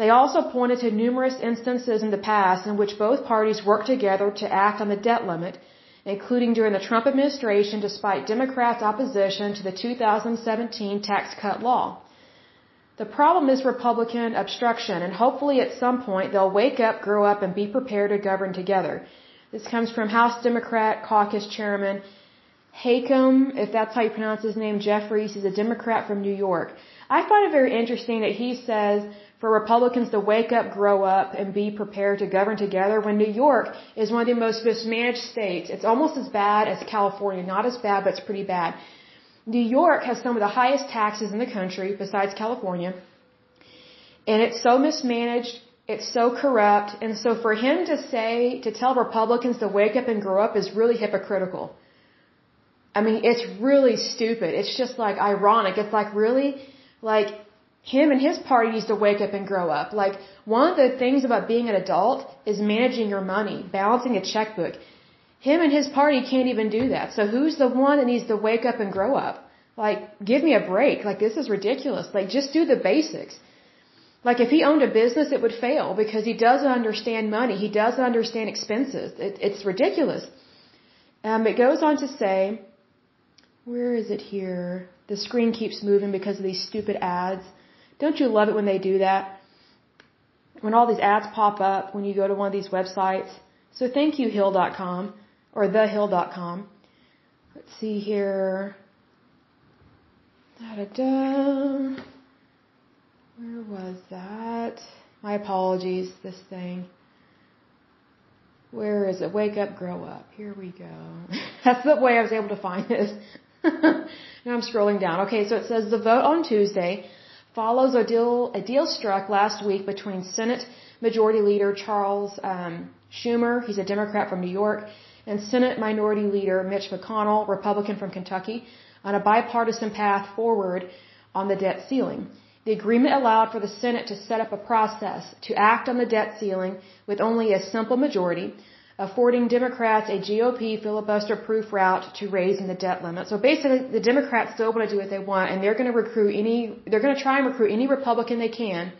They also pointed to numerous instances in the past in which both parties worked together to act on the debt limit, including during the Trump administration despite Democrats' opposition to the 2017 tax cut law. The problem is Republican obstruction, and hopefully at some point they'll wake up, grow up, and be prepared to govern together. This comes from House Democrat Caucus Chairman Hakeem, if that's how you pronounce his name, Jeffries. He's a Democrat from New York. I find it very interesting that he says for Republicans to wake up, grow up, and be prepared to govern together when New York is one of the most mismanaged states. It's almost as bad as California. Not as bad, but it's pretty bad. New York has some of the highest taxes in the country besides California. And it's so mismanaged it's so corrupt. And so for him to say, to tell Republicans to wake up and grow up is really hypocritical. I mean, it's really stupid. It's just like ironic. It's like really, like him and his party needs to wake up and grow up. Like one of the things about being an adult is managing your money, balancing a checkbook. Him and his party can't even do that. So who's the one that needs to wake up and grow up? Like, give me a break. Like, this is ridiculous. Like, just do the basics. Like if he owned a business, it would fail because he doesn't understand money. He doesn't understand expenses. It, it's ridiculous. Um, it goes on to say, where is it here? The screen keeps moving because of these stupid ads. Don't you love it when they do that? When all these ads pop up when you go to one of these websites, So thank you, Hill.com or thehill.com. Let's see here. Da da da. Where was that? My apologies, this thing. Where is it? Wake up, grow up. Here we go. That's the way I was able to find this. now I'm scrolling down. Okay, so it says the vote on Tuesday follows a deal, a deal struck last week between Senate Majority Leader Charles um, Schumer, he's a Democrat from New York, and Senate Minority Leader Mitch McConnell, Republican from Kentucky, on a bipartisan path forward on the debt ceiling. The agreement allowed for the Senate to set up a process to act on the debt ceiling with only a simple majority, affording Democrats a GOP filibuster proof route to raising the debt limit. So basically, the Democrats still want to do what they want, and they're going to recruit any, they're going to try and recruit any Republican they can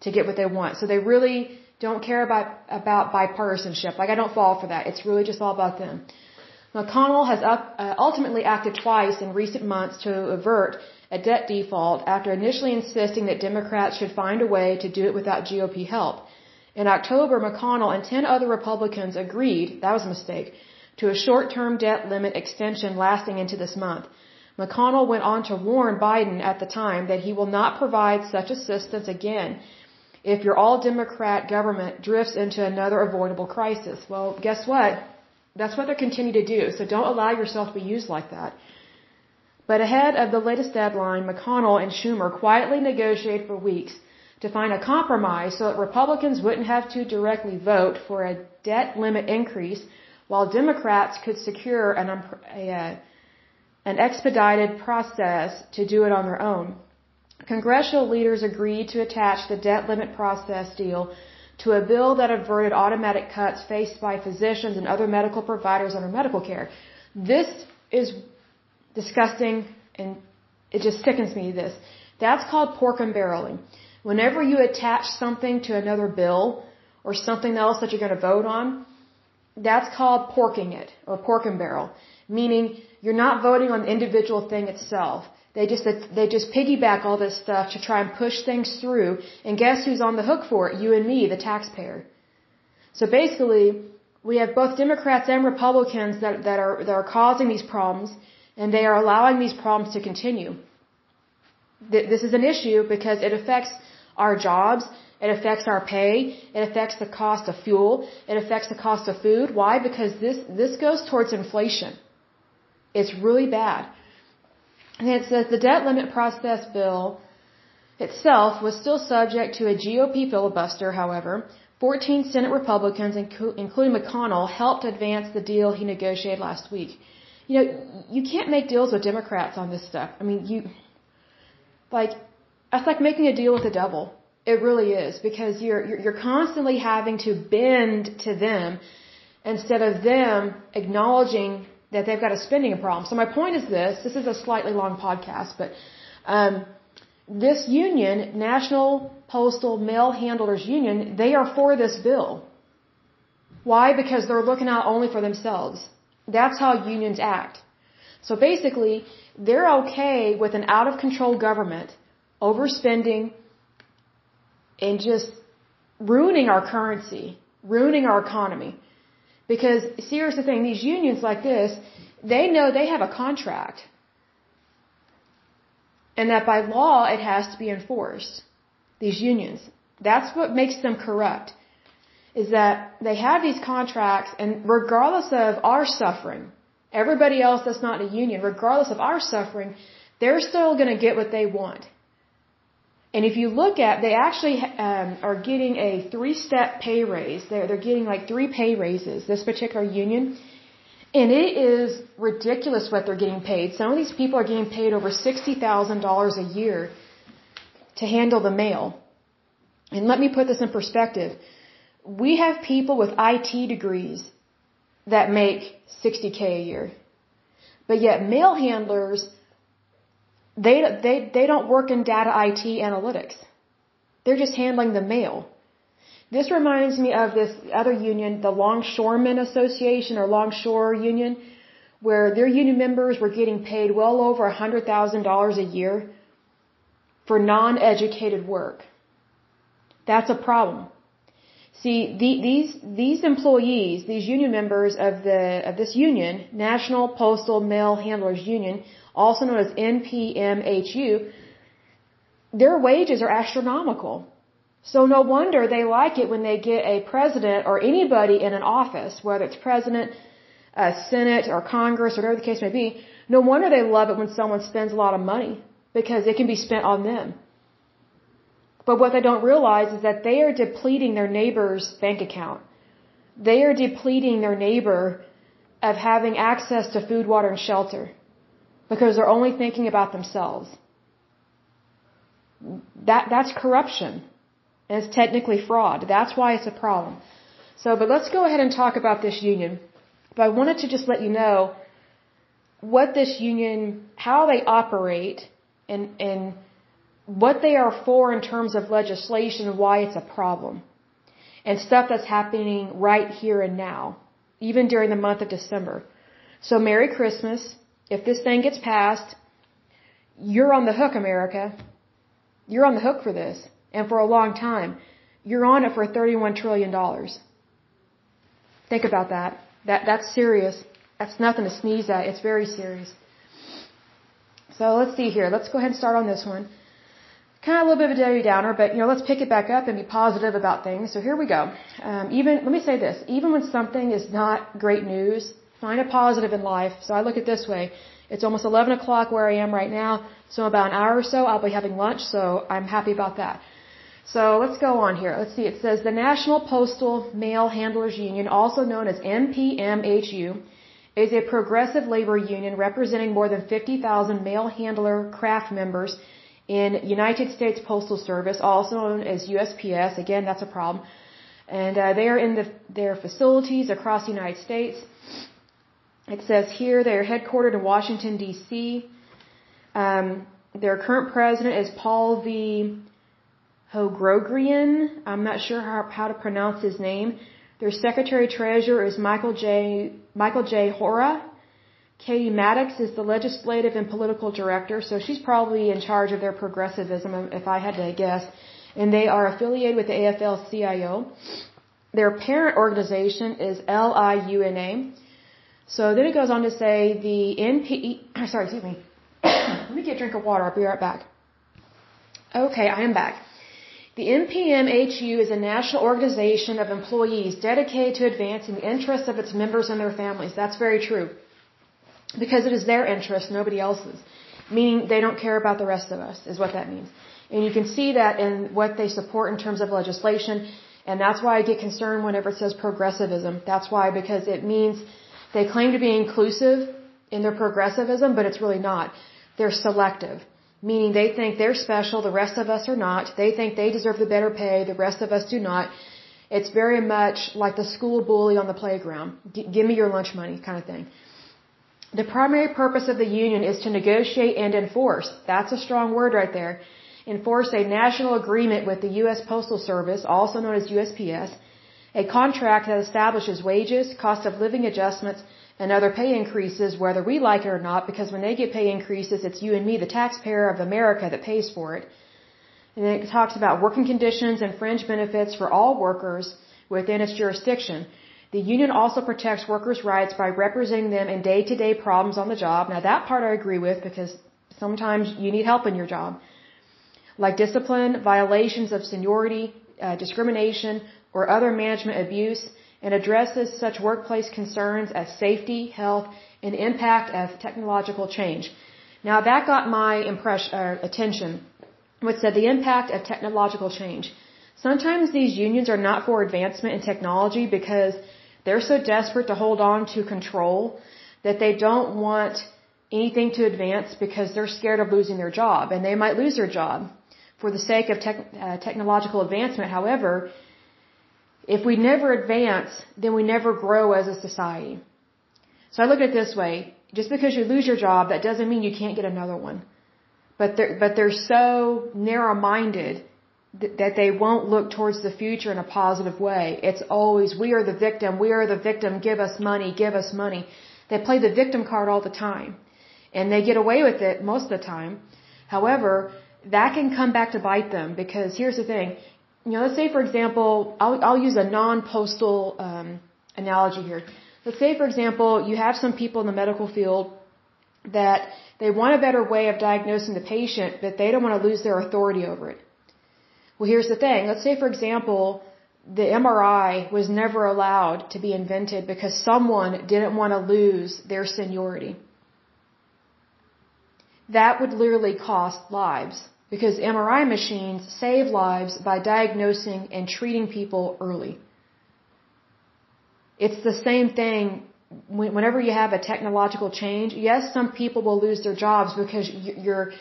to get what they want. So they really don't care about, about bipartisanship. Like I don't fall for that. It's really just all about them. McConnell has up, uh, ultimately acted twice in recent months to avert a debt default after initially insisting that Democrats should find a way to do it without GOP help. In October, McConnell and 10 other Republicans agreed, that was a mistake, to a short-term debt limit extension lasting into this month. McConnell went on to warn Biden at the time that he will not provide such assistance again if your all Democrat government drifts into another avoidable crisis. Well, guess what? That's what they're continuing to do. So don't allow yourself to be used like that. But ahead of the latest deadline, McConnell and Schumer quietly negotiated for weeks to find a compromise so that Republicans wouldn't have to directly vote for a debt limit increase while Democrats could secure an, um, a, an expedited process to do it on their own. Congressional leaders agreed to attach the debt limit process deal to a bill that averted automatic cuts faced by physicians and other medical providers under Medicare. This is disgusting and it just sickens me this. That's called pork and barreling. Whenever you attach something to another bill or something else that you're going to vote on, that's called porking it or pork and barrel, meaning you're not voting on the individual thing itself. They just they just piggyback all this stuff to try and push things through. And guess who's on the hook for it? You and me, the taxpayer. So basically, we have both Democrats and Republicans that, that are that are causing these problems, and they are allowing these problems to continue. This is an issue because it affects our jobs, it affects our pay, it affects the cost of fuel, it affects the cost of food. Why? Because this this goes towards inflation. It's really bad. And it says the debt limit process bill itself was still subject to a GOP filibuster, however. 14 Senate Republicans, including McConnell, helped advance the deal he negotiated last week. You know, you can't make deals with Democrats on this stuff. I mean, you, like, that's like making a deal with the devil. It really is because you're, you're, constantly having to bend to them instead of them acknowledging that they've got a spending problem. So my point is this, this is a slightly long podcast, but um, this union, National Postal Mail Handlers Union, they are for this bill. Why? Because they're looking out only for themselves. That's how unions act. So basically, they're okay with an out of control government overspending and just ruining our currency, ruining our economy. Because here's the thing, these unions like this, they know they have a contract. And that by law it has to be enforced. These unions. That's what makes them corrupt. Is that they have these contracts and regardless of our suffering, everybody else that's not in a union, regardless of our suffering, they're still going to get what they want. And if you look at, they actually um, are getting a three-step pay raise. They're they're getting like three pay raises. This particular union, and it is ridiculous what they're getting paid. Some of these people are getting paid over sixty thousand dollars a year to handle the mail. And let me put this in perspective. We have people with IT degrees that make 60k a year. But yet mail handlers they, they, they don't work in data IT analytics. They're just handling the mail. This reminds me of this other union, the Longshoremen Association or Longshore Union, where their union members were getting paid well over $100,000 a year for non-educated work. That's a problem. See, the, these these employees, these union members of the of this union, National Postal Mail Handlers Union, also known as NPMHU, their wages are astronomical. So no wonder they like it when they get a president or anybody in an office, whether it's president, uh, Senate, or Congress, or whatever the case may be. No wonder they love it when someone spends a lot of money because it can be spent on them. But what they don't realize is that they are depleting their neighbor's bank account. They are depleting their neighbor of having access to food, water, and shelter because they're only thinking about themselves. That, that's corruption. And it's technically fraud. That's why it's a problem. So, but let's go ahead and talk about this union. But I wanted to just let you know what this union, how they operate, and, and what they are for in terms of legislation why it's a problem. And stuff that's happening right here and now, even during the month of December. So Merry Christmas. If this thing gets passed, you're on the hook, America. You're on the hook for this. And for a long time. You're on it for $31 trillion. Think about that. That, that's serious. That's nothing to sneeze at. It's very serious. So let's see here. Let's go ahead and start on this one kind of a little bit of a Debbie Downer, but you know, let's pick it back up and be positive about things. So here we go. Um, even let me say this: even when something is not great news, find a positive in life. So I look at this way: it's almost 11 o'clock where I am right now, so in about an hour or so I'll be having lunch. So I'm happy about that. So let's go on here. Let's see. It says the National Postal Mail Handlers Union, also known as NPMHU, is a progressive labor union representing more than 50,000 mail handler craft members in United States Postal Service, also known as USPS. Again, that's a problem. And uh, they are in the, their facilities across the United States. It says here they are headquartered in Washington, D.C. Um, their current president is Paul V. Hogrogian. I'm not sure how, how to pronounce his name. Their secretary treasurer is Michael J. Michael J. Hora. Katie Maddox is the legislative and political director, so she's probably in charge of their progressivism, if I had to guess. And they are affiliated with the AFL-CIO. Their parent organization is LIUNA. So then it goes on to say the NP, sorry, excuse me. Let me get a drink of water. I'll be right back. Okay, I am back. The NPMHU is a national organization of employees dedicated to advancing the interests of its members and their families. That's very true because it is their interest, nobody else's. Meaning they don't care about the rest of us, is what that means. And you can see that in what they support in terms of legislation, and that's why I get concerned whenever it says progressivism. That's why, because it means they claim to be inclusive in their progressivism, but it's really not. They're selective. Meaning they think they're special, the rest of us are not. They think they deserve the better pay, the rest of us do not. It's very much like the school bully on the playground. Give me your lunch money kind of thing. The primary purpose of the union is to negotiate and enforce. That's a strong word right there. Enforce a national agreement with the U.S. Postal Service, also known as USPS, a contract that establishes wages, cost of living adjustments, and other pay increases, whether we like it or not, because when they get pay increases, it's you and me, the taxpayer of America, that pays for it. And then it talks about working conditions and fringe benefits for all workers within its jurisdiction. The union also protects workers' rights by representing them in day-to-day problems on the job. Now that part I agree with because sometimes you need help in your job. Like discipline, violations of seniority, uh, discrimination, or other management abuse, and addresses such workplace concerns as safety, health, and impact of technological change. Now that got my impression, uh, attention, which said the impact of technological change. Sometimes these unions are not for advancement in technology because they're so desperate to hold on to control that they don't want anything to advance because they're scared of losing their job and they might lose their job for the sake of tech, uh, technological advancement. However, if we never advance, then we never grow as a society. So I look at it this way. Just because you lose your job, that doesn't mean you can't get another one. But they're, but they're so narrow-minded that they won't look towards the future in a positive way. It's always, we are the victim, we are the victim, give us money, give us money. They play the victim card all the time. And they get away with it most of the time. However, that can come back to bite them because here's the thing. You know, let's say for example, I'll, I'll use a non-postal um, analogy here. Let's say for example, you have some people in the medical field that they want a better way of diagnosing the patient, but they don't want to lose their authority over it. Well, here's the thing. Let's say, for example, the MRI was never allowed to be invented because someone didn't want to lose their seniority. That would literally cost lives because MRI machines save lives by diagnosing and treating people early. It's the same thing whenever you have a technological change, yes, some people will lose their jobs because you're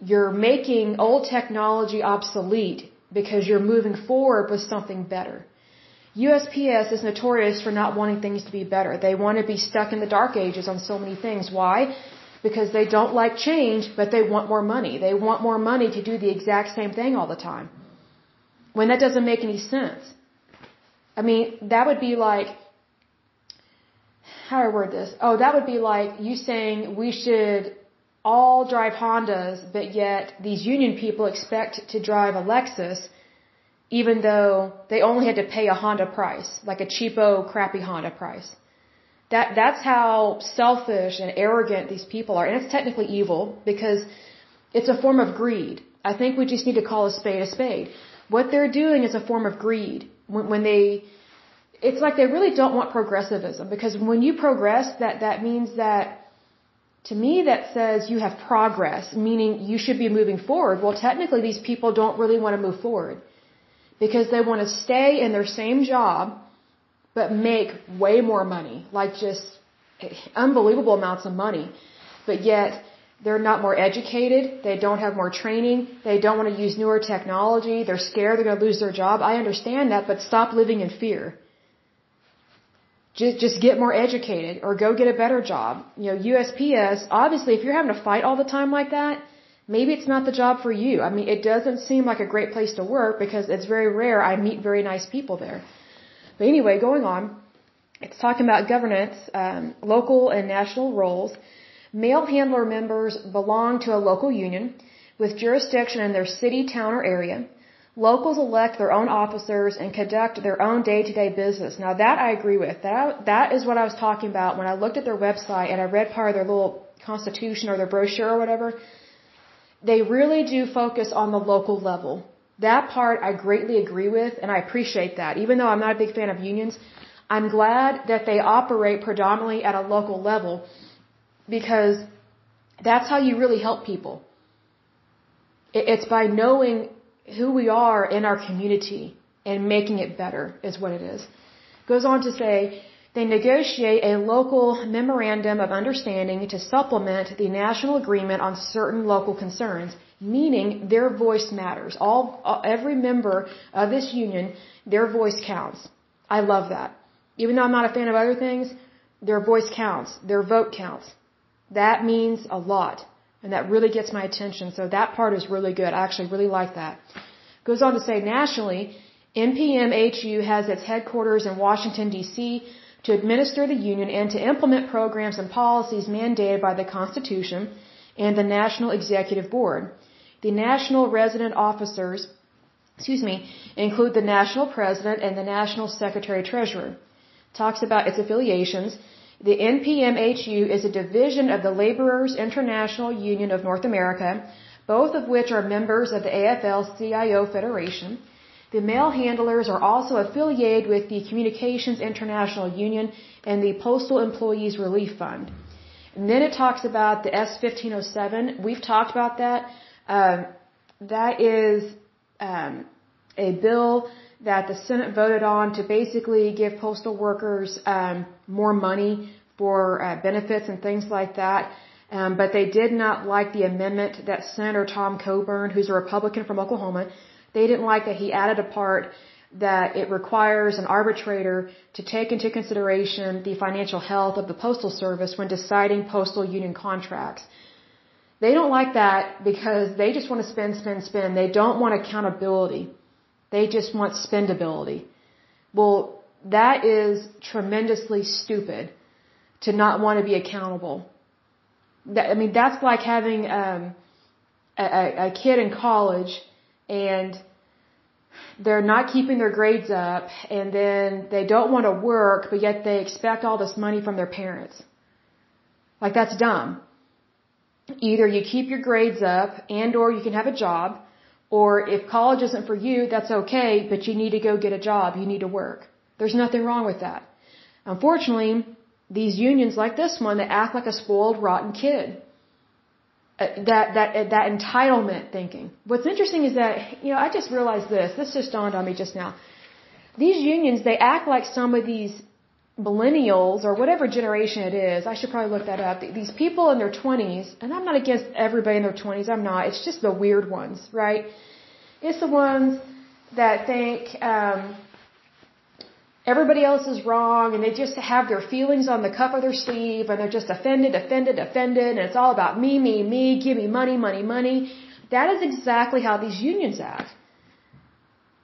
you're making old technology obsolete because you're moving forward with something better. USPS is notorious for not wanting things to be better. They want to be stuck in the dark ages on so many things. Why? Because they don't like change, but they want more money. They want more money to do the exact same thing all the time. When that doesn't make any sense. I mean, that would be like how do I word this? Oh, that would be like you saying we should all drive Hondas, but yet these union people expect to drive a Lexus, even though they only had to pay a Honda price, like a cheapo, crappy Honda price. That that's how selfish and arrogant these people are, and it's technically evil because it's a form of greed. I think we just need to call a spade a spade. What they're doing is a form of greed when, when they it's like they really don't want progressivism because when you progress, that, that means that, to me, that says you have progress, meaning you should be moving forward. Well, technically, these people don't really want to move forward because they want to stay in their same job but make way more money, like just unbelievable amounts of money. But yet, they're not more educated, they don't have more training, they don't want to use newer technology, they're scared they're going to lose their job. I understand that, but stop living in fear. Just, just get more educated or go get a better job. You know, USPS, obviously, if you're having to fight all the time like that, maybe it's not the job for you. I mean, it doesn't seem like a great place to work because it's very rare I meet very nice people there. But anyway, going on, it's talking about governance, um, local and national roles. Mail handler members belong to a local union with jurisdiction in their city, town, or area. Locals elect their own officers and conduct their own day-to-day business. Now that I agree with. That that is what I was talking about when I looked at their website and I read part of their little constitution or their brochure or whatever. They really do focus on the local level. That part I greatly agree with and I appreciate that. Even though I'm not a big fan of unions, I'm glad that they operate predominantly at a local level because that's how you really help people. It's by knowing who we are in our community and making it better is what it is. Goes on to say, they negotiate a local memorandum of understanding to supplement the national agreement on certain local concerns, meaning their voice matters. All, every member of this union, their voice counts. I love that. Even though I'm not a fan of other things, their voice counts. Their vote counts. That means a lot. And that really gets my attention. So that part is really good. I actually really like that. Goes on to say nationally, NPMHU has its headquarters in Washington, D.C. to administer the union and to implement programs and policies mandated by the Constitution and the National Executive Board. The national resident officers, excuse me, include the national president and the national secretary treasurer. Talks about its affiliations. The NPMHU is a division of the Laborers International Union of North America, both of which are members of the AFL-CIO Federation. The mail handlers are also affiliated with the Communications International Union and the Postal Employees Relief Fund. And then it talks about the S1507. We've talked about that. Um, that is um, a bill that the Senate voted on to basically give postal workers um, more money for uh, benefits and things like that. Um, but they did not like the amendment that Senator Tom Coburn, who's a Republican from Oklahoma, they didn't like that he added a part that it requires an arbitrator to take into consideration the financial health of the Postal Service when deciding postal union contracts. They don't like that because they just want to spend, spend, spend. They don't want accountability. They just want spendability. Well, that is tremendously stupid to not want to be accountable. That, I mean, that's like having um, a, a kid in college and they're not keeping their grades up and then they don't want to work but yet they expect all this money from their parents. Like that's dumb. Either you keep your grades up and or you can have a job or if college isn't for you, that's okay, but you need to go get a job. You need to work. There's nothing wrong with that. Unfortunately, these unions like this one, they act like a spoiled, rotten kid. Uh, that that uh, that entitlement thinking. What's interesting is that you know I just realized this. This just dawned on me just now. These unions, they act like some of these millennials or whatever generation it is, I should probably look that up. These people in their 20s, and I'm not against everybody in their 20s, I'm not. It's just the weird ones, right? It's the ones that think um, everybody else is wrong and they just have their feelings on the cuff of their sleeve and they're just offended, offended, offended, and it's all about me, me, me, give me money, money, money. That is exactly how these unions act.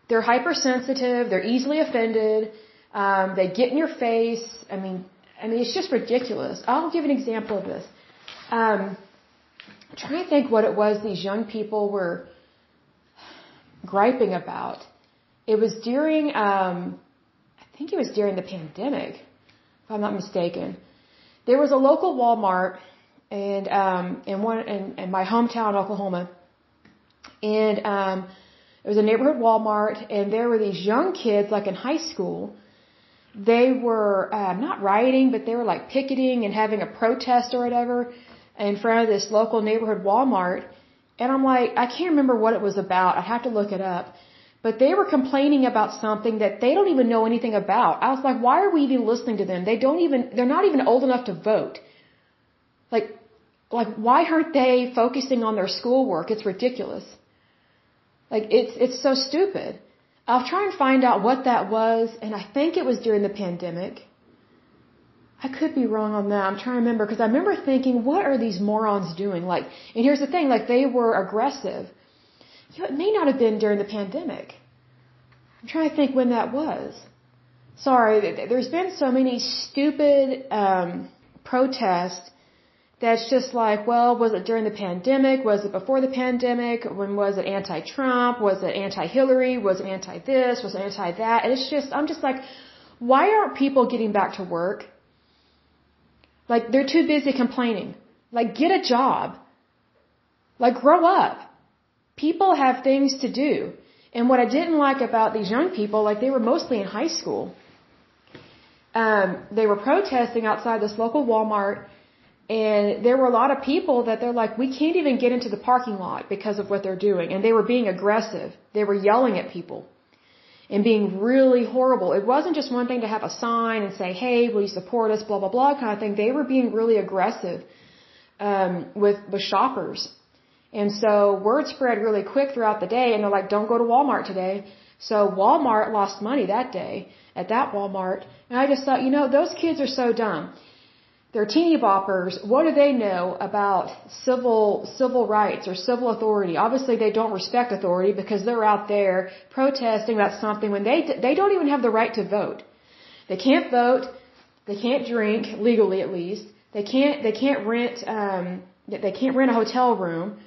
They're hypersensitive, they're easily offended, um, they get in your face. I mean, I mean, it's just ridiculous. I'll give an example of this. Um, I'm trying to think what it was these young people were griping about. It was during, um, I think it was during the pandemic, if I'm not mistaken. There was a local Walmart and um, in one in, in my hometown, Oklahoma, and um, it was a neighborhood Walmart, and there were these young kids, like in high school, they were uh, not rioting, but they were like picketing and having a protest or whatever in front of this local neighborhood Walmart. And I'm like, I can't remember what it was about. I have to look it up. But they were complaining about something that they don't even know anything about. I was like, why are we even listening to them? They don't even, they're not even old enough to vote. Like, like why aren't they focusing on their schoolwork? It's ridiculous. Like, it's, it's so stupid. I'll try and find out what that was, and I think it was during the pandemic. I could be wrong on that. I'm trying to remember because I remember thinking, what are these morons doing? Like, and here's the thing, like they were aggressive. You know, it may not have been during the pandemic. I'm trying to think when that was. Sorry, there's been so many stupid um, protests that's just like, well, was it during the pandemic? Was it before the pandemic? When was it anti-Trump? Was it anti-Hillary? Was it anti-this? Was it anti-that? And it's just, I'm just like, why aren't people getting back to work? Like, they're too busy complaining. Like, get a job. Like, grow up. People have things to do. And what I didn't like about these young people, like, they were mostly in high school. Um, they were protesting outside this local Walmart and there were a lot of people that they're like, we can't even get into the parking lot because of what they're doing. And they were being aggressive. They were yelling at people and being really horrible. It wasn't just one thing to have a sign and say, hey, will you support us, blah, blah, blah kind of thing. They were being really aggressive um, with, with shoppers. And so word spread really quick throughout the day. And they're like, don't go to Walmart today. So Walmart lost money that day at that Walmart. And I just thought, you know, those kids are so dumb. They're teeny boppers. What do they know about civil civil rights or civil authority? Obviously, they don't respect authority because they're out there protesting about something when they they don't even have the right to vote. They can't vote. They can't drink legally, at least. They can't they can't rent um, they can't rent a hotel room.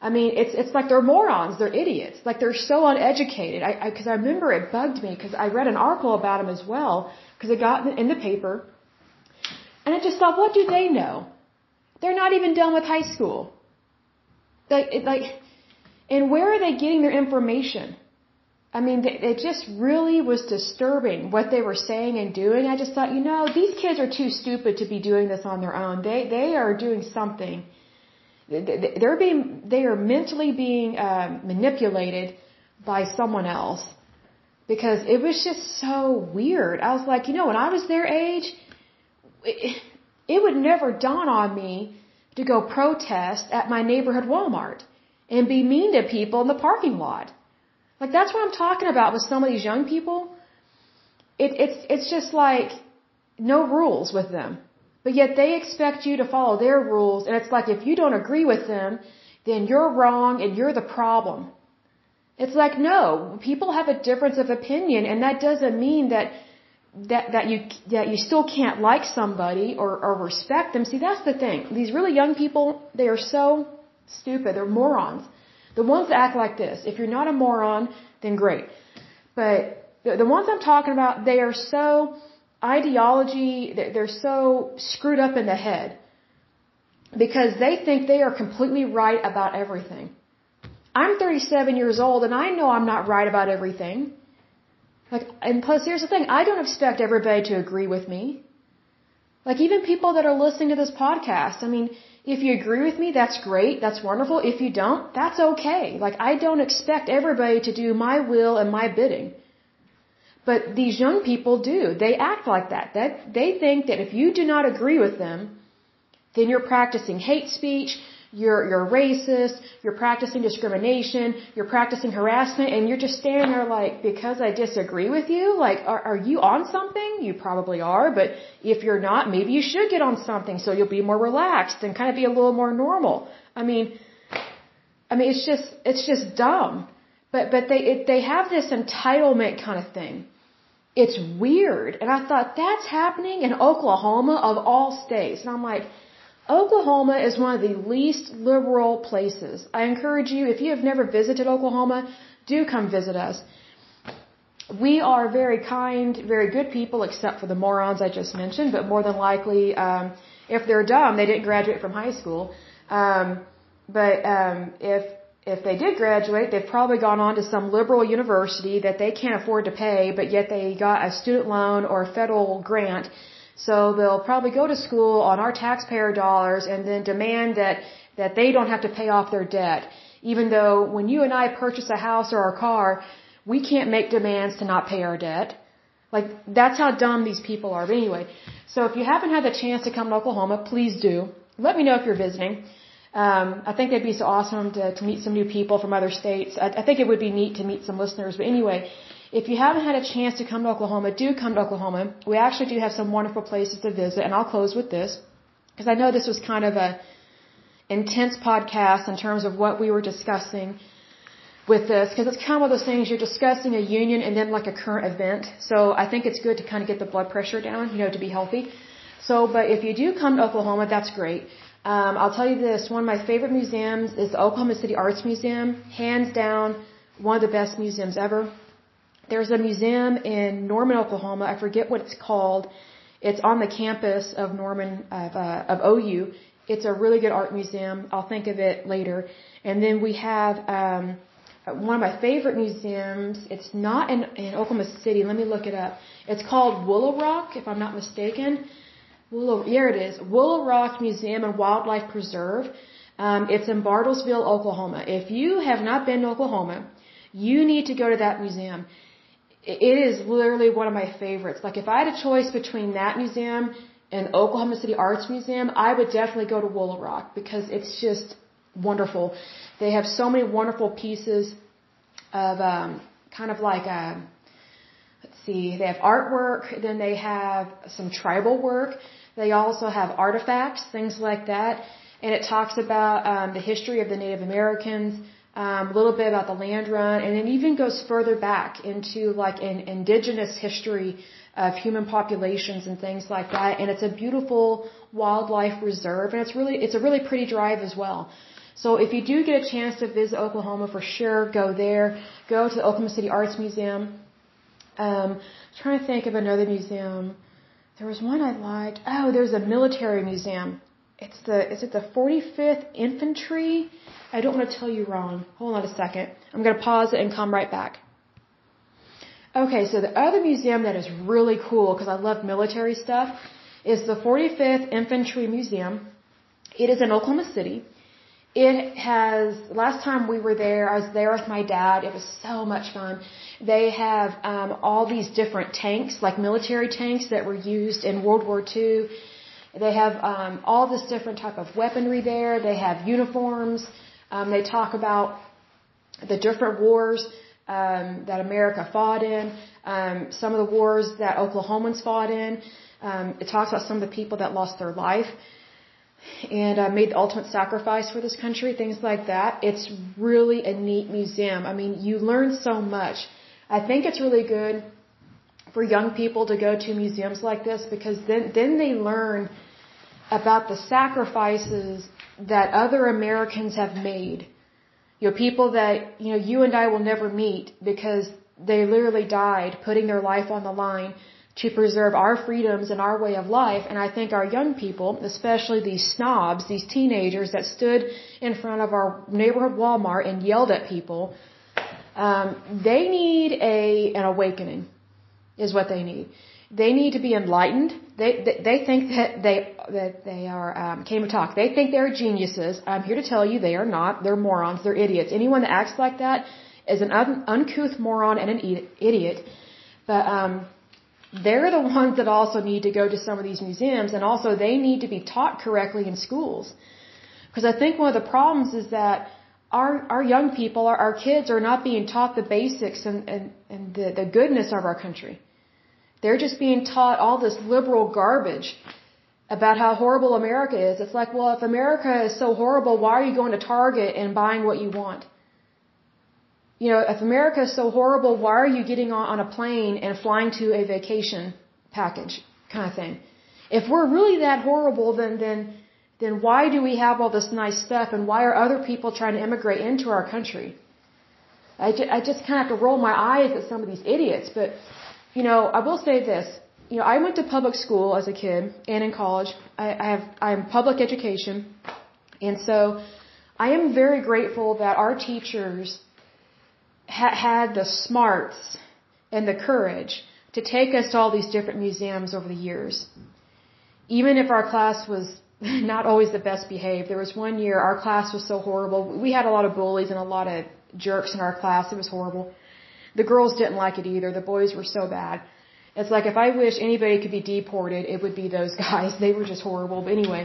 I mean, it's it's like they're morons. They're idiots. Like they're so uneducated. I because I, I remember it bugged me because I read an article about them as well because it got in the paper and I just thought, what do they know? They're not even done with high school. Like, like, and where are they getting their information? I mean, it just really was disturbing what they were saying and doing. I just thought, you know, these kids are too stupid to be doing this on their own. They they are doing something. They're being they are mentally being um, manipulated by someone else because it was just so weird. I was like, you know, when I was their age, it, it would never dawn on me to go protest at my neighborhood Walmart and be mean to people in the parking lot. Like that's what I'm talking about with some of these young people. It, it's it's just like no rules with them, but yet they expect you to follow their rules, and it's like if you don't agree with them, then you're wrong and you're the problem. It's like no, people have a difference of opinion, and that doesn't mean that that that you that you still can't like somebody or or respect them. See, that's the thing. These really young people, they are so stupid. They're morons. The ones that act like this. If you're not a moron, then great. But the, the ones I'm talking about, they are so ideology, they're so screwed up in the head because they think they are completely right about everything. I'm 37 years old and I know I'm not right about everything. Like, and plus here's the thing, I don't expect everybody to agree with me. Like even people that are listening to this podcast, I mean, if you agree with me, that's great, that's wonderful. If you don't, that's okay. Like I don't expect everybody to do my will and my bidding. But these young people do. They act like that. That they think that if you do not agree with them, then you're practicing hate speech, you're you're racist, you're practicing discrimination, you're practicing harassment, and you're just standing there like, because I disagree with you, like, are are you on something? You probably are, but if you're not, maybe you should get on something so you'll be more relaxed and kind of be a little more normal. I mean, I mean, it's just it's just dumb. But but they it, they have this entitlement kind of thing. It's weird, and I thought that's happening in Oklahoma of all states, and I'm like Oklahoma is one of the least liberal places. I encourage you, if you have never visited Oklahoma, do come visit us. We are very kind, very good people, except for the morons I just mentioned, but more than likely, um, if they're dumb, they didn't graduate from high school. Um, but um, if if they did graduate, they've probably gone on to some liberal university that they can't afford to pay, but yet they got a student loan or a federal grant so they'll probably go to school on our taxpayer dollars and then demand that, that they don't have to pay off their debt. Even though when you and I purchase a house or a car, we can't make demands to not pay our debt. Like, that's how dumb these people are. But anyway, so if you haven't had the chance to come to Oklahoma, please do. Let me know if you're visiting. Um, I think it'd be so awesome to, to meet some new people from other states. I, I think it would be neat to meet some listeners. But anyway, if you haven't had a chance to come to Oklahoma, do come to Oklahoma. We actually do have some wonderful places to visit, and I'll close with this because I know this was kind of a intense podcast in terms of what we were discussing with this because it's kind of one of those things you're discussing a union and then like a current event. So I think it's good to kind of get the blood pressure down, you know, to be healthy. So, but if you do come to Oklahoma, that's great. Um, I'll tell you this: one of my favorite museums is the Oklahoma City Arts Museum, hands down, one of the best museums ever. There's a museum in Norman, Oklahoma. I forget what it's called. It's on the campus of Norman of, uh, of OU. It's a really good art museum. I'll think of it later. And then we have um, one of my favorite museums. It's not in, in Oklahoma City. Let me look it up. It's called Woolaroc, if I'm not mistaken. Willow, here it is. Woolaroc Museum and Wildlife Preserve. Um, it's in Bartlesville, Oklahoma. If you have not been to Oklahoma, you need to go to that museum it is literally one of my favorites. Like if I had a choice between that museum and Oklahoma City Arts Museum, I would definitely go to Woolaroc because it's just wonderful. They have so many wonderful pieces of um, kind of like a, um, let's see, they have artwork, then they have some tribal work. They also have artifacts, things like that. And it talks about um, the history of the Native Americans, um, a little bit about the land run, and it even goes further back into like an indigenous history of human populations and things like that. And it's a beautiful wildlife reserve, and it's really it's a really pretty drive as well. So if you do get a chance to visit Oklahoma, for sure go there. Go to the Oklahoma City Arts Museum. Um, trying to think of another museum. There was one I liked. Oh, there's a military museum. It's the is it the 45th Infantry? I don't want to tell you wrong. Hold on a second. I'm going to pause it and come right back. Okay, so the other museum that is really cool because I love military stuff is the 45th Infantry Museum. It is in Oklahoma City. It has, last time we were there, I was there with my dad. It was so much fun. They have um, all these different tanks, like military tanks that were used in World War II. They have um, all this different type of weaponry there. They have uniforms. Um, they talk about the different wars um, that America fought in, um, some of the wars that Oklahomans fought in. Um, it talks about some of the people that lost their life and uh, made the ultimate sacrifice for this country, things like that. It's really a neat museum. I mean, you learn so much. I think it's really good for young people to go to museums like this because then then they learn about the sacrifices that other Americans have made. You know, people that, you know, you and I will never meet because they literally died putting their life on the line to preserve our freedoms and our way of life. And I think our young people, especially these snobs, these teenagers that stood in front of our neighborhood Walmart and yelled at people, um, they need a an awakening, is what they need. They need to be enlightened. They they, they think that they that they are um, came to talk. They think they're geniuses. I'm here to tell you they are not. They're morons. They're idiots. Anyone that acts like that is an un- uncouth moron and an idiot. But um, they're the ones that also need to go to some of these museums and also they need to be taught correctly in schools. Because I think one of the problems is that our, our young people, our, our kids are not being taught the basics and, and, and the, the goodness of our country. They're just being taught all this liberal garbage about how horrible America is. It's like, well, if America is so horrible, why are you going to Target and buying what you want? you know, if America is so horrible, why are you getting on, a plane and flying to a vacation package kind of thing? If we're really that horrible, then, then, then why do we have all this nice stuff and why are other people trying to immigrate into our country? I, ju- I just kind of have to roll my eyes at some of these idiots, but, you know, I will say this. You know, I went to public school as a kid and in college. I, I have, I'm public education. And so I am very grateful that our teachers ha- had the smarts and the courage to take us to all these different museums over the years. Even if our class was not always the best behaved. There was one year our class was so horrible. We had a lot of bullies and a lot of jerks in our class. It was horrible. The girls didn't like it either. The boys were so bad. It's like if I wish anybody could be deported, it would be those guys. They were just horrible. But anyway,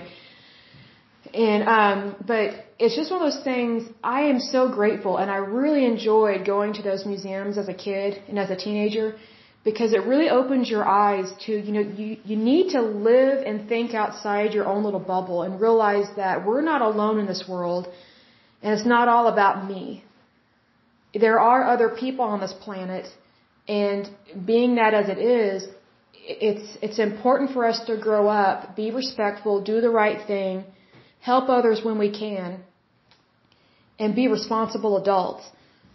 and um but it's just one of those things I am so grateful and I really enjoyed going to those museums as a kid and as a teenager because it really opens your eyes to you know you you need to live and think outside your own little bubble and realize that we're not alone in this world and it's not all about me there are other people on this planet and being that as it is it's it's important for us to grow up be respectful do the right thing help others when we can, and be responsible adults.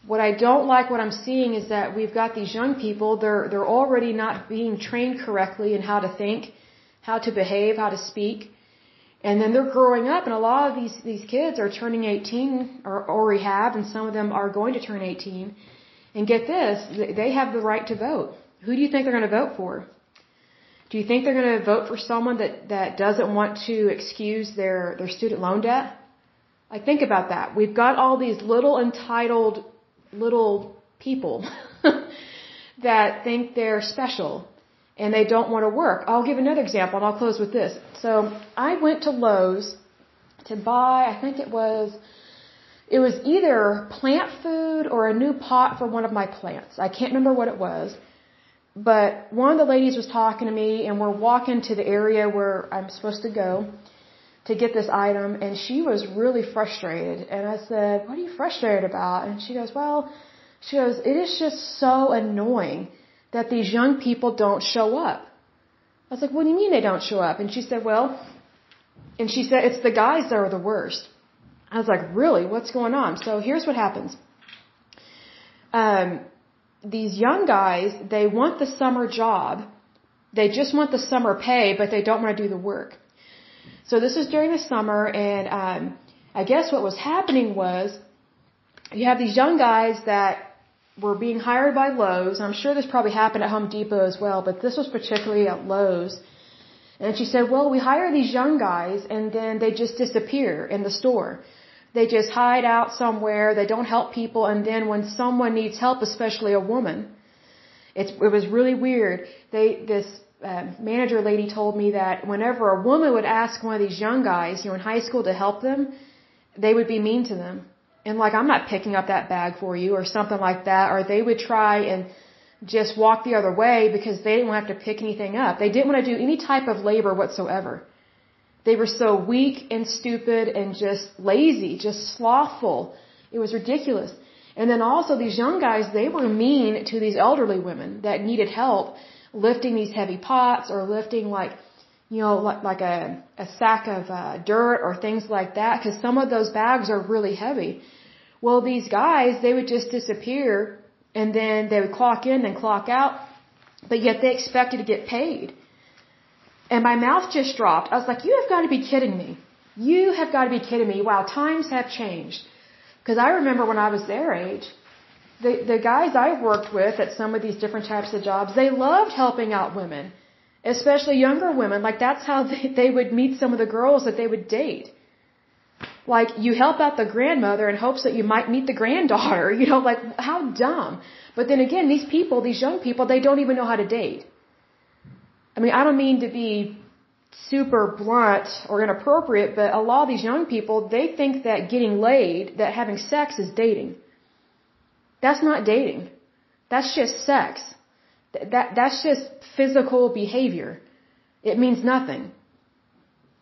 What I don't like what I'm seeing is that we've got these young people, they're, they're already not being trained correctly in how to think, how to behave, how to speak. And then they're growing up and a lot of these, these kids are turning 18 or already have and some of them are going to turn 18. And get this, they have the right to vote. Who do you think they're going to vote for? Do you think they're going to vote for someone that, that doesn't want to excuse their, their student loan debt? Like, think about that. We've got all these little entitled little people that think they're special and they don't want to work. I'll give another example and I'll close with this. So I went to Lowe's to buy, I think it was, it was either plant food or a new pot for one of my plants. I can't remember what it was. But one of the ladies was talking to me, and we're walking to the area where I'm supposed to go to get this item, and she was really frustrated. And I said, What are you frustrated about? And she goes, Well, she goes, It is just so annoying that these young people don't show up. I was like, What do you mean they don't show up? And she said, Well, and she said, It's the guys that are the worst. I was like, Really? What's going on? So here's what happens. Um, these young guys, they want the summer job. They just want the summer pay, but they don't want to do the work. So this is during the summer, and um, I guess what was happening was you have these young guys that were being hired by Lowe's. I'm sure this probably happened at Home Depot as well, but this was particularly at Lowe's. And she said, well, we hire these young guys and then they just disappear in the store. They just hide out somewhere. They don't help people. And then when someone needs help, especially a woman, it's, it was really weird. They, this uh, manager lady told me that whenever a woman would ask one of these young guys, you know, in high school to help them, they would be mean to them. And like, I'm not picking up that bag for you or something like that. Or they would try and just walk the other way because they didn't want to have to pick anything up. They didn't want to do any type of labor whatsoever. They were so weak and stupid and just lazy, just slothful. It was ridiculous. And then also these young guys, they were mean to these elderly women that needed help lifting these heavy pots or lifting like, you know, like, like a, a sack of uh, dirt or things like that because some of those bags are really heavy. Well, these guys, they would just disappear and then they would clock in and clock out, but yet they expected to get paid. And my mouth just dropped. I was like, you have got to be kidding me. You have got to be kidding me. Wow, times have changed. Because I remember when I was their age, the, the guys I worked with at some of these different types of jobs, they loved helping out women, especially younger women. Like that's how they, they would meet some of the girls that they would date. Like you help out the grandmother in hopes that you might meet the granddaughter. You know, like how dumb. But then again, these people, these young people, they don't even know how to date. I mean, I don't mean to be super blunt or inappropriate, but a lot of these young people, they think that getting laid, that having sex is dating. That's not dating. That's just sex. That, that's just physical behavior. It means nothing.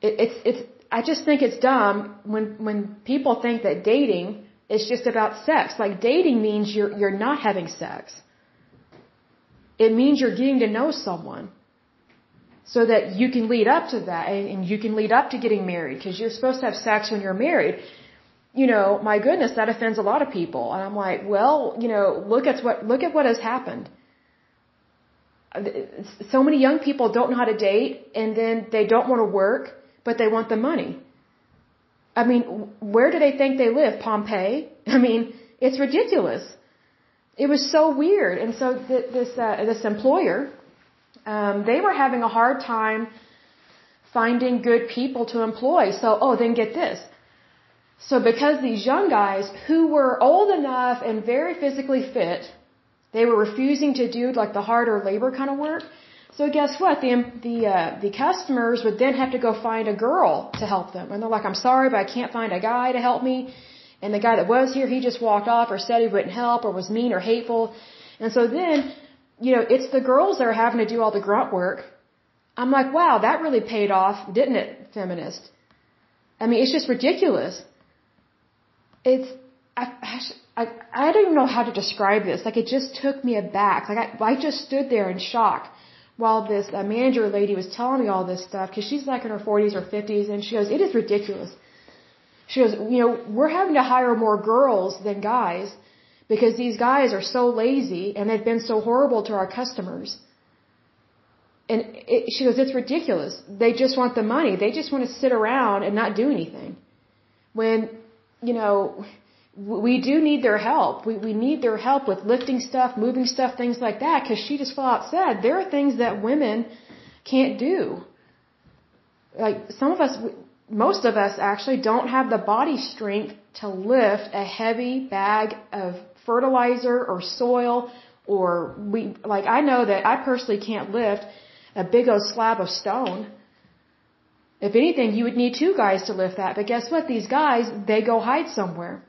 It, it's, it's, I just think it's dumb when, when people think that dating is just about sex. Like dating means you're, you're not having sex. It means you're getting to know someone so that you can lead up to that and, and you can lead up to getting married because you're supposed to have sex when you're married. You know, my goodness, that offends a lot of people. And I'm like, well, you know, look at what, look at what has happened. So many young people don't know how to date and then they don't want to work, but they want the money. I mean, where do they think they live? Pompeii? I mean, it's ridiculous. It was so weird. And so th- this, uh, this employer, um, they were having a hard time finding good people to employ. So, oh, then get this. So because these young guys who were old enough and very physically fit, they were refusing to do like the harder labor kind of work. So guess what? The the uh, the customers would then have to go find a girl to help them, and they're like, "I'm sorry, but I can't find a guy to help me." And the guy that was here, he just walked off, or said he wouldn't help, or was mean or hateful. And so then you know, it's the girls that are having to do all the grunt work. I'm like, wow, that really paid off, didn't it, feminist? I mean, it's just ridiculous. It's, I, I, I I don't even know how to describe this. Like, it just took me aback. Like, I, I just stood there in shock while this uh, manager lady was telling me all this stuff, because she's like in her 40s or 50s, and she goes, it is ridiculous. She goes, you know, we're having to hire more girls than guys because these guys are so lazy and they've been so horrible to our customers. And it, she goes, it's ridiculous. They just want the money. They just want to sit around and not do anything. When, you know, we do need their help. We, we need their help with lifting stuff, moving stuff, things like that, because she just flat out said there are things that women can't do. Like some of us, most of us actually don't have the body strength to lift a heavy bag of fertilizer or soil or we like I know that I personally can't lift a big old slab of stone. If anything, you would need two guys to lift that. But guess what? These guys, they go hide somewhere.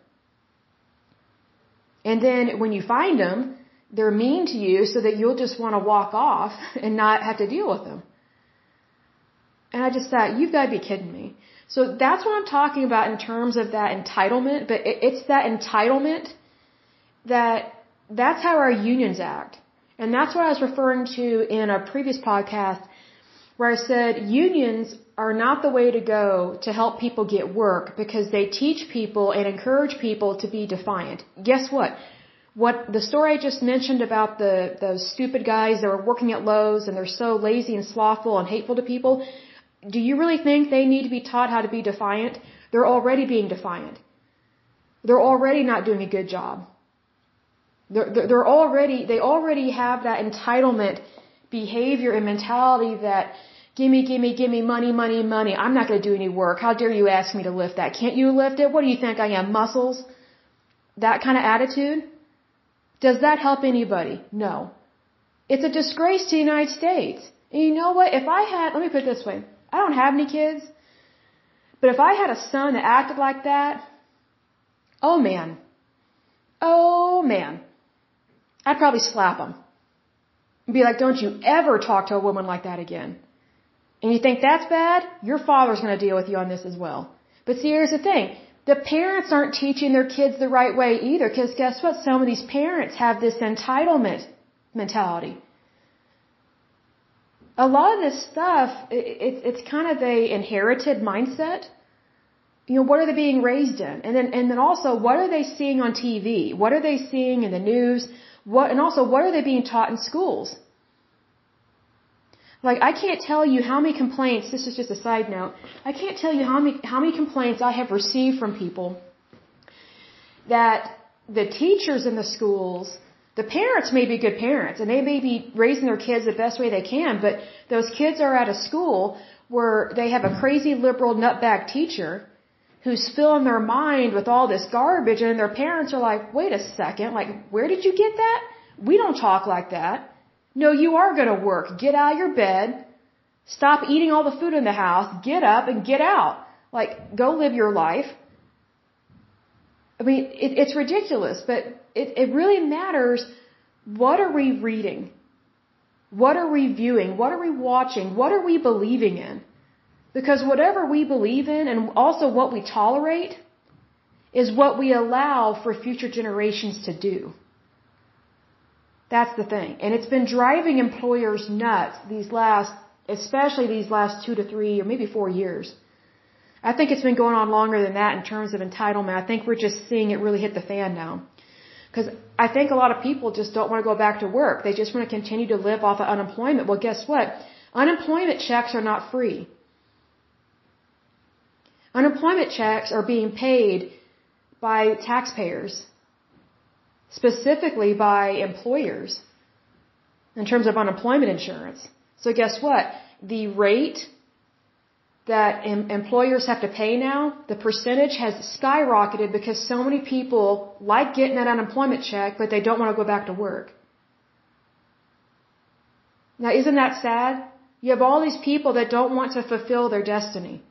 And then when you find them, they're mean to you so that you'll just want to walk off and not have to deal with them. And I just thought, you've got to be kidding me. So that's what I'm talking about in terms of that entitlement, but it's that entitlement that that's how our unions act. And that's what I was referring to in a previous podcast where I said unions are not the way to go to help people get work because they teach people and encourage people to be defiant. Guess what? What the story I just mentioned about the those stupid guys that were working at Lowe's and they're so lazy and slothful and hateful to people, do you really think they need to be taught how to be defiant? They're already being defiant. They're already not doing a good job. They're, they're already, they already have that entitlement behavior and mentality that gimme, gimme, gimme money, money, money. I'm not going to do any work. How dare you ask me to lift that? Can't you lift it? What do you think I am? Muscles? That kind of attitude? Does that help anybody? No. It's a disgrace to the United States. And you know what? If I had, let me put it this way. I don't have any kids. But if I had a son that acted like that, oh man. Oh man. I'd probably slap him. And be like, don't you ever talk to a woman like that again. And you think that's bad? Your father's going to deal with you on this as well. But see, here's the thing. The parents aren't teaching their kids the right way either, because guess what? Some of these parents have this entitlement mentality. A lot of this stuff, it, it's kind of a inherited mindset you know, what are they being raised in? And then, and then also, what are they seeing on TV? What are they seeing in the news? What, and also, what are they being taught in schools? Like, I can't tell you how many complaints, this is just a side note, I can't tell you how many, how many complaints I have received from people that the teachers in the schools, the parents may be good parents and they may be raising their kids the best way they can, but those kids are at a school where they have a crazy liberal nutbag teacher who's filling their mind with all this garbage and their parents are like, wait a second, like, where did you get that? We don't talk like that. No, you are going to work. Get out of your bed. Stop eating all the food in the house. Get up and get out. Like, go live your life. I mean, it, it's ridiculous, but it, it really matters. What are we reading? What are we viewing? What are we watching? What are we believing in? Because whatever we believe in and also what we tolerate is what we allow for future generations to do. That's the thing. And it's been driving employers nuts these last, especially these last two to three or maybe four years. I think it's been going on longer than that in terms of entitlement. I think we're just seeing it really hit the fan now. Because I think a lot of people just don't want to go back to work. They just want to continue to live off of unemployment. Well, guess what? Unemployment checks are not free. Unemployment checks are being paid by taxpayers, specifically by employers, in terms of unemployment insurance. So guess what? The rate that em employers have to pay now, the percentage has skyrocketed because so many people like getting that unemployment check, but they don't want to go back to work. Now, isn't that sad? You have all these people that don't want to fulfill their destiny.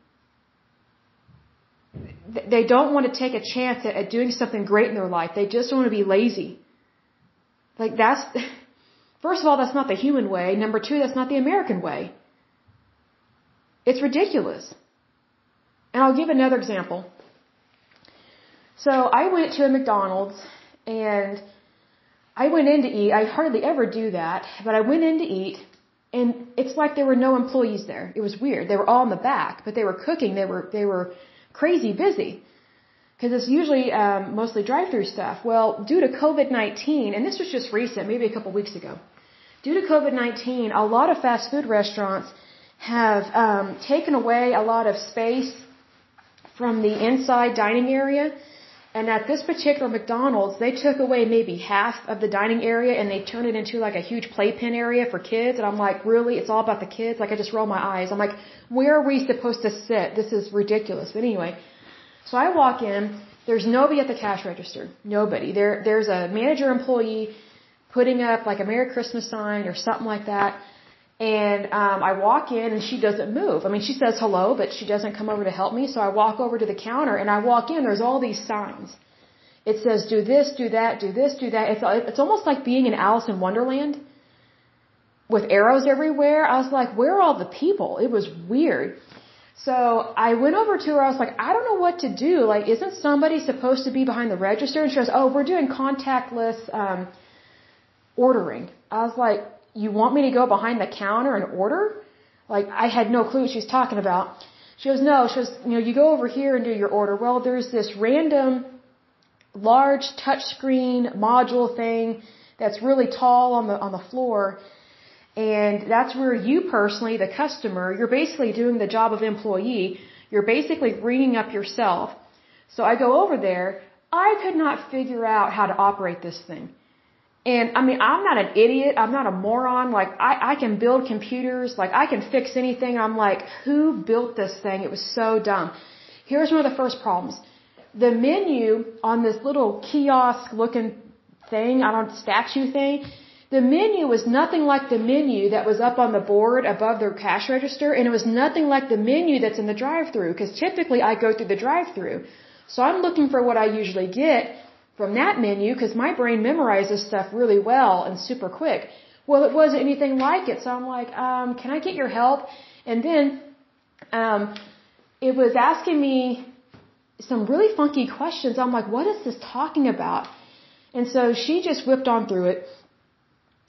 They don't want to take a chance at, at doing something great in their life. They just want to be lazy. Like that's, first of all, that's not the human way. Number two, that's not the American way. It's ridiculous. And I'll give another example. So I went to a McDonald's and I went in to eat. I hardly ever do that, but I went in to eat and it's like there were no employees there. It was weird. They were all in the back, but they were cooking. They were, they were crazy busy. Cause it's usually, um, mostly drive-through stuff. Well, due to COVID-19, and this was just recent, maybe a couple weeks ago, due to COVID-19, a lot of fast food restaurants have um, taken away a lot of space from the inside dining area. And at this particular McDonald's, they took away maybe half of the dining area and they turned it into like a huge playpen area for kids. And I'm like, really? It's all about the kids? Like I just roll my eyes. I'm like, where are we supposed to sit? This is ridiculous. But anyway, so I walk in. There's nobody at the cash register. Nobody. There, there's a manager employee putting up like a Merry Christmas sign or something like that. And um, I walk in and she doesn't move. I mean, she says hello, but she doesn't come over to help me. So I walk over to the counter and I walk in. There's all these signs. It says, do this, do that, do this, do that. It's, it's almost like being in Alice in Wonderland with arrows everywhere. I was like, where are all the people? It was weird. So I went over to her. I was like, I don't know what to do. Like, isn't somebody supposed to be behind the register? And she goes, oh, we're doing contactless um, ordering. I was like, you want me to go behind the counter and order? Like, I had no clue what she was talking about. She goes, no, she goes, you know, you go over here and do your order. Well, there's this random large touchscreen module thing that's really tall on the, on the floor. And that's where you personally, the customer, you're basically doing the job of employee. You're basically ringing up yourself. So I go over there. I could not figure out how to operate this thing. And I mean, I'm not an idiot. I'm not a moron. Like, I, I can build computers. Like, I can fix anything. I'm like, who built this thing? It was so dumb. Here's one of the first problems. The menu on this little kiosk looking thing, I don't, statue thing, the menu was nothing like the menu that was up on the board above their cash register, and it was nothing like the menu that's in the drive-through, because typically I go through the drive-through. So I'm looking for what I usually get, from that menu because my brain memorizes stuff really well and super quick. Well, it wasn't anything like it, so I'm like, um, can I get your help? And then um, it was asking me some really funky questions. I'm like, what is this talking about? And so she just whipped on through it.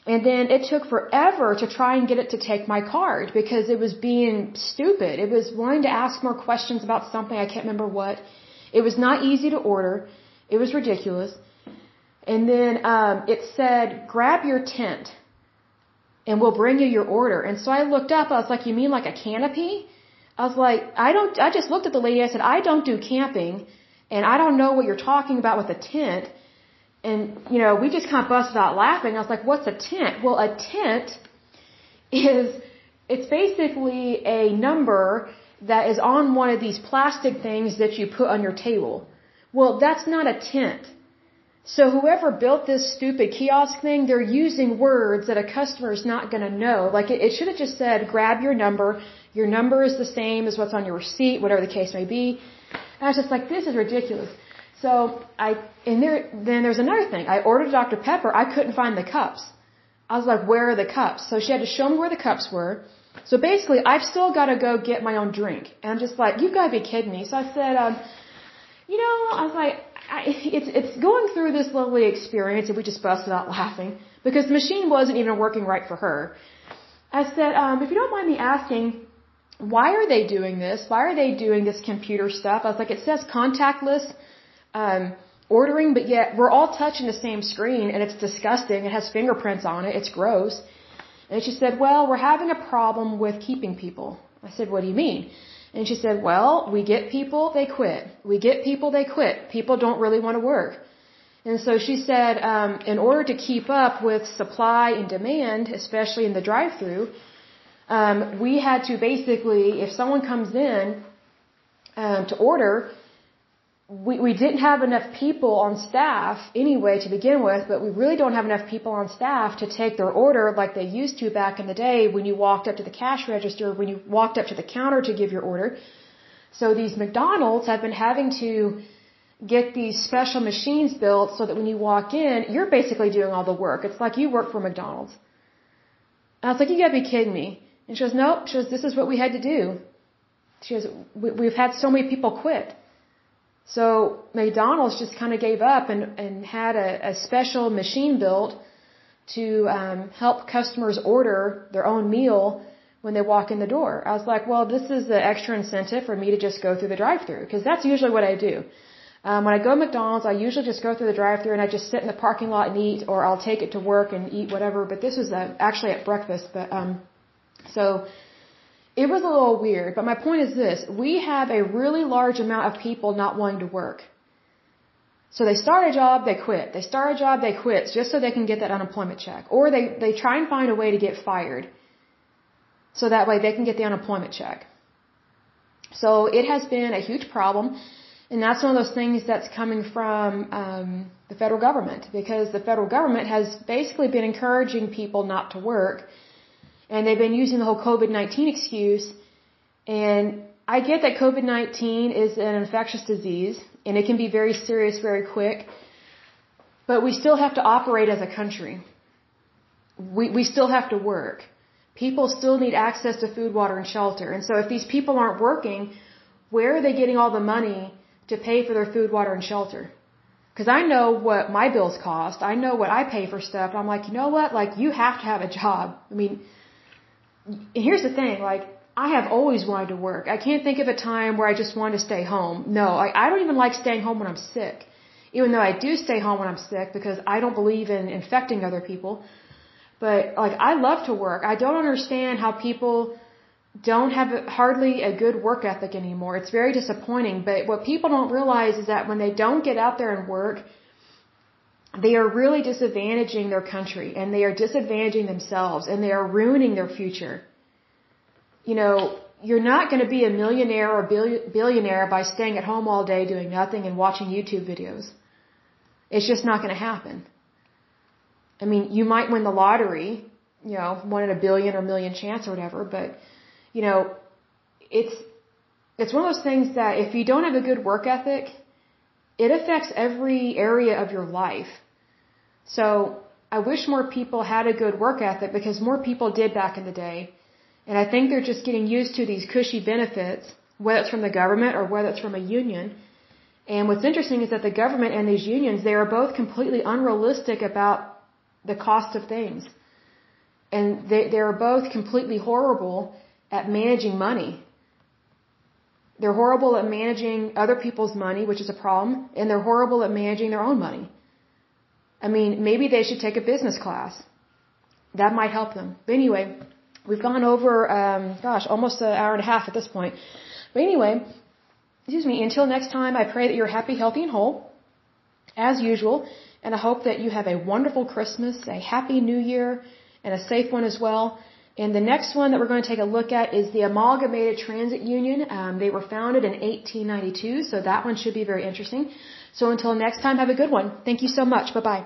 And then it took forever to try and get it to take my card because it was being stupid. It was wanting to ask more questions about something. I can't remember what. It was not easy to order. It was ridiculous. And then um, it said, grab your tent and we'll bring you your order. And so I looked up, I was like, you mean like a canopy? I was like, I don't, I just looked at the lady, I said, I don't do camping and I don't know what you're talking about with a tent. And, you know, we just kind of busted out laughing. I was like, what's a tent? Well, a tent is, it's basically a number that is on one of these plastic things that you put on your table. Well, that's not a tent. So whoever built this stupid kiosk thing, they're using words that a customer is not going to know. Like it, it should have just said, grab your number. Your number is the same as what's on your receipt, whatever the case may be. And I was just like, this is ridiculous. So I, and there, then there's another thing. I ordered Dr. Pepper. I couldn't find the cups. I was like, where are the cups? So she had to show me where the cups were. So basically, I've still got to go get my own drink. And I'm just like, you've got to be kidding me. So I said, um, you know, I was like, I, it's it's going through this lovely experience, and we just busted out laughing because the machine wasn't even working right for her. I said, um, if you don't mind me asking, why are they doing this? Why are they doing this computer stuff? I was like, it says contactless um, ordering, but yet we're all touching the same screen, and it's disgusting. It has fingerprints on it. It's gross. And she said, well, we're having a problem with keeping people. I said, what do you mean? And she said, well, we get people, they quit. We get people, they quit. People don't really want to work. And so she said, um, in order to keep up with supply and demand, especially in the drive-through, um, we had to basically, if someone comes in um, to order, we, we didn't have enough people on staff anyway to begin with, but we really don't have enough people on staff to take their order like they used to back in the day when you walked up to the cash register, when you walked up to the counter to give your order. So these McDonald's have been having to get these special machines built so that when you walk in, you're basically doing all the work. It's like you work for McDonald's. And I was like, you gotta be kidding me. And she goes, nope. She goes, this is what we had to do. She goes, we've had so many people quit. So McDonald's just kind of gave up and, and had a, a special machine built to um, help customers order their own meal when they walk in the door. I was like, well, this is the extra incentive for me to just go through the drive-through because that's usually what I do. Um, when I go to McDonald's, I usually just go through the drive-through and I just sit in the parking lot and eat, or I'll take it to work and eat whatever. But this was uh, actually at breakfast. But um, so it was a little weird, but my point is this. We have a really large amount of people not wanting to work. So they start a job, they quit. They start a job, they quit just so they can get that unemployment check. Or they, they try and find a way to get fired. So that way they can get the unemployment check. So it has been a huge problem. And that's one of those things that's coming from um, the federal government because the federal government has basically been encouraging people not to work and they've been using the whole COVID-19 excuse. And I get that COVID-19 is an infectious disease and it can be very serious very quick. But we still have to operate as a country. We, we still have to work. People still need access to food, water, and shelter. And so if these people aren't working, where are they getting all the money to pay for their food, water, and shelter? Because I know what my bills cost. I know what I pay for stuff. I'm like, you know what? Like, you have to have a job. I mean, here's the thing, like, I have always wanted to work. I can't think of a time where I just wanted to stay home. No, I, I don't even like staying home when I'm sick. Even though I do stay home when I'm sick because I don't believe in infecting other people. But, like, I love to work. I don't understand how people don't have hardly a good work ethic anymore. It's very disappointing. But what people don't realize is that when they don't get out there and work, they are really disadvantaging their country and they are disadvantaging themselves and they are ruining their future. You know, you're not going to be a millionaire or billionaire by staying at home all day doing nothing and watching YouTube videos. It's just not going to happen. I mean, you might win the lottery, you know, one in a billion or million chance or whatever, but, you know, it's, it's one of those things that if you don't have a good work ethic, it affects every area of your life. So I wish more people had a good work ethic because more people did back in the day. And I think they're just getting used to these cushy benefits, whether it's from the government or whether it's from a union. And what's interesting is that the government and these unions, they are both completely unrealistic about the cost of things. And they, they are both completely horrible at managing money. They're horrible at managing other people's money, which is a problem, and they're horrible at managing their own money. I mean, maybe they should take a business class. That might help them. But anyway, we've gone over, um, gosh, almost an hour and a half at this point. But anyway, excuse me, until next time, I pray that you're happy, healthy, and whole, as usual. And I hope that you have a wonderful Christmas, a happy new year, and a safe one as well. And the next one that we're going to take a look at is the Amalgamated Transit Union. Um, they were founded in 1892, so that one should be very interesting. So until next time, have a good one. Thank you so much. Bye bye.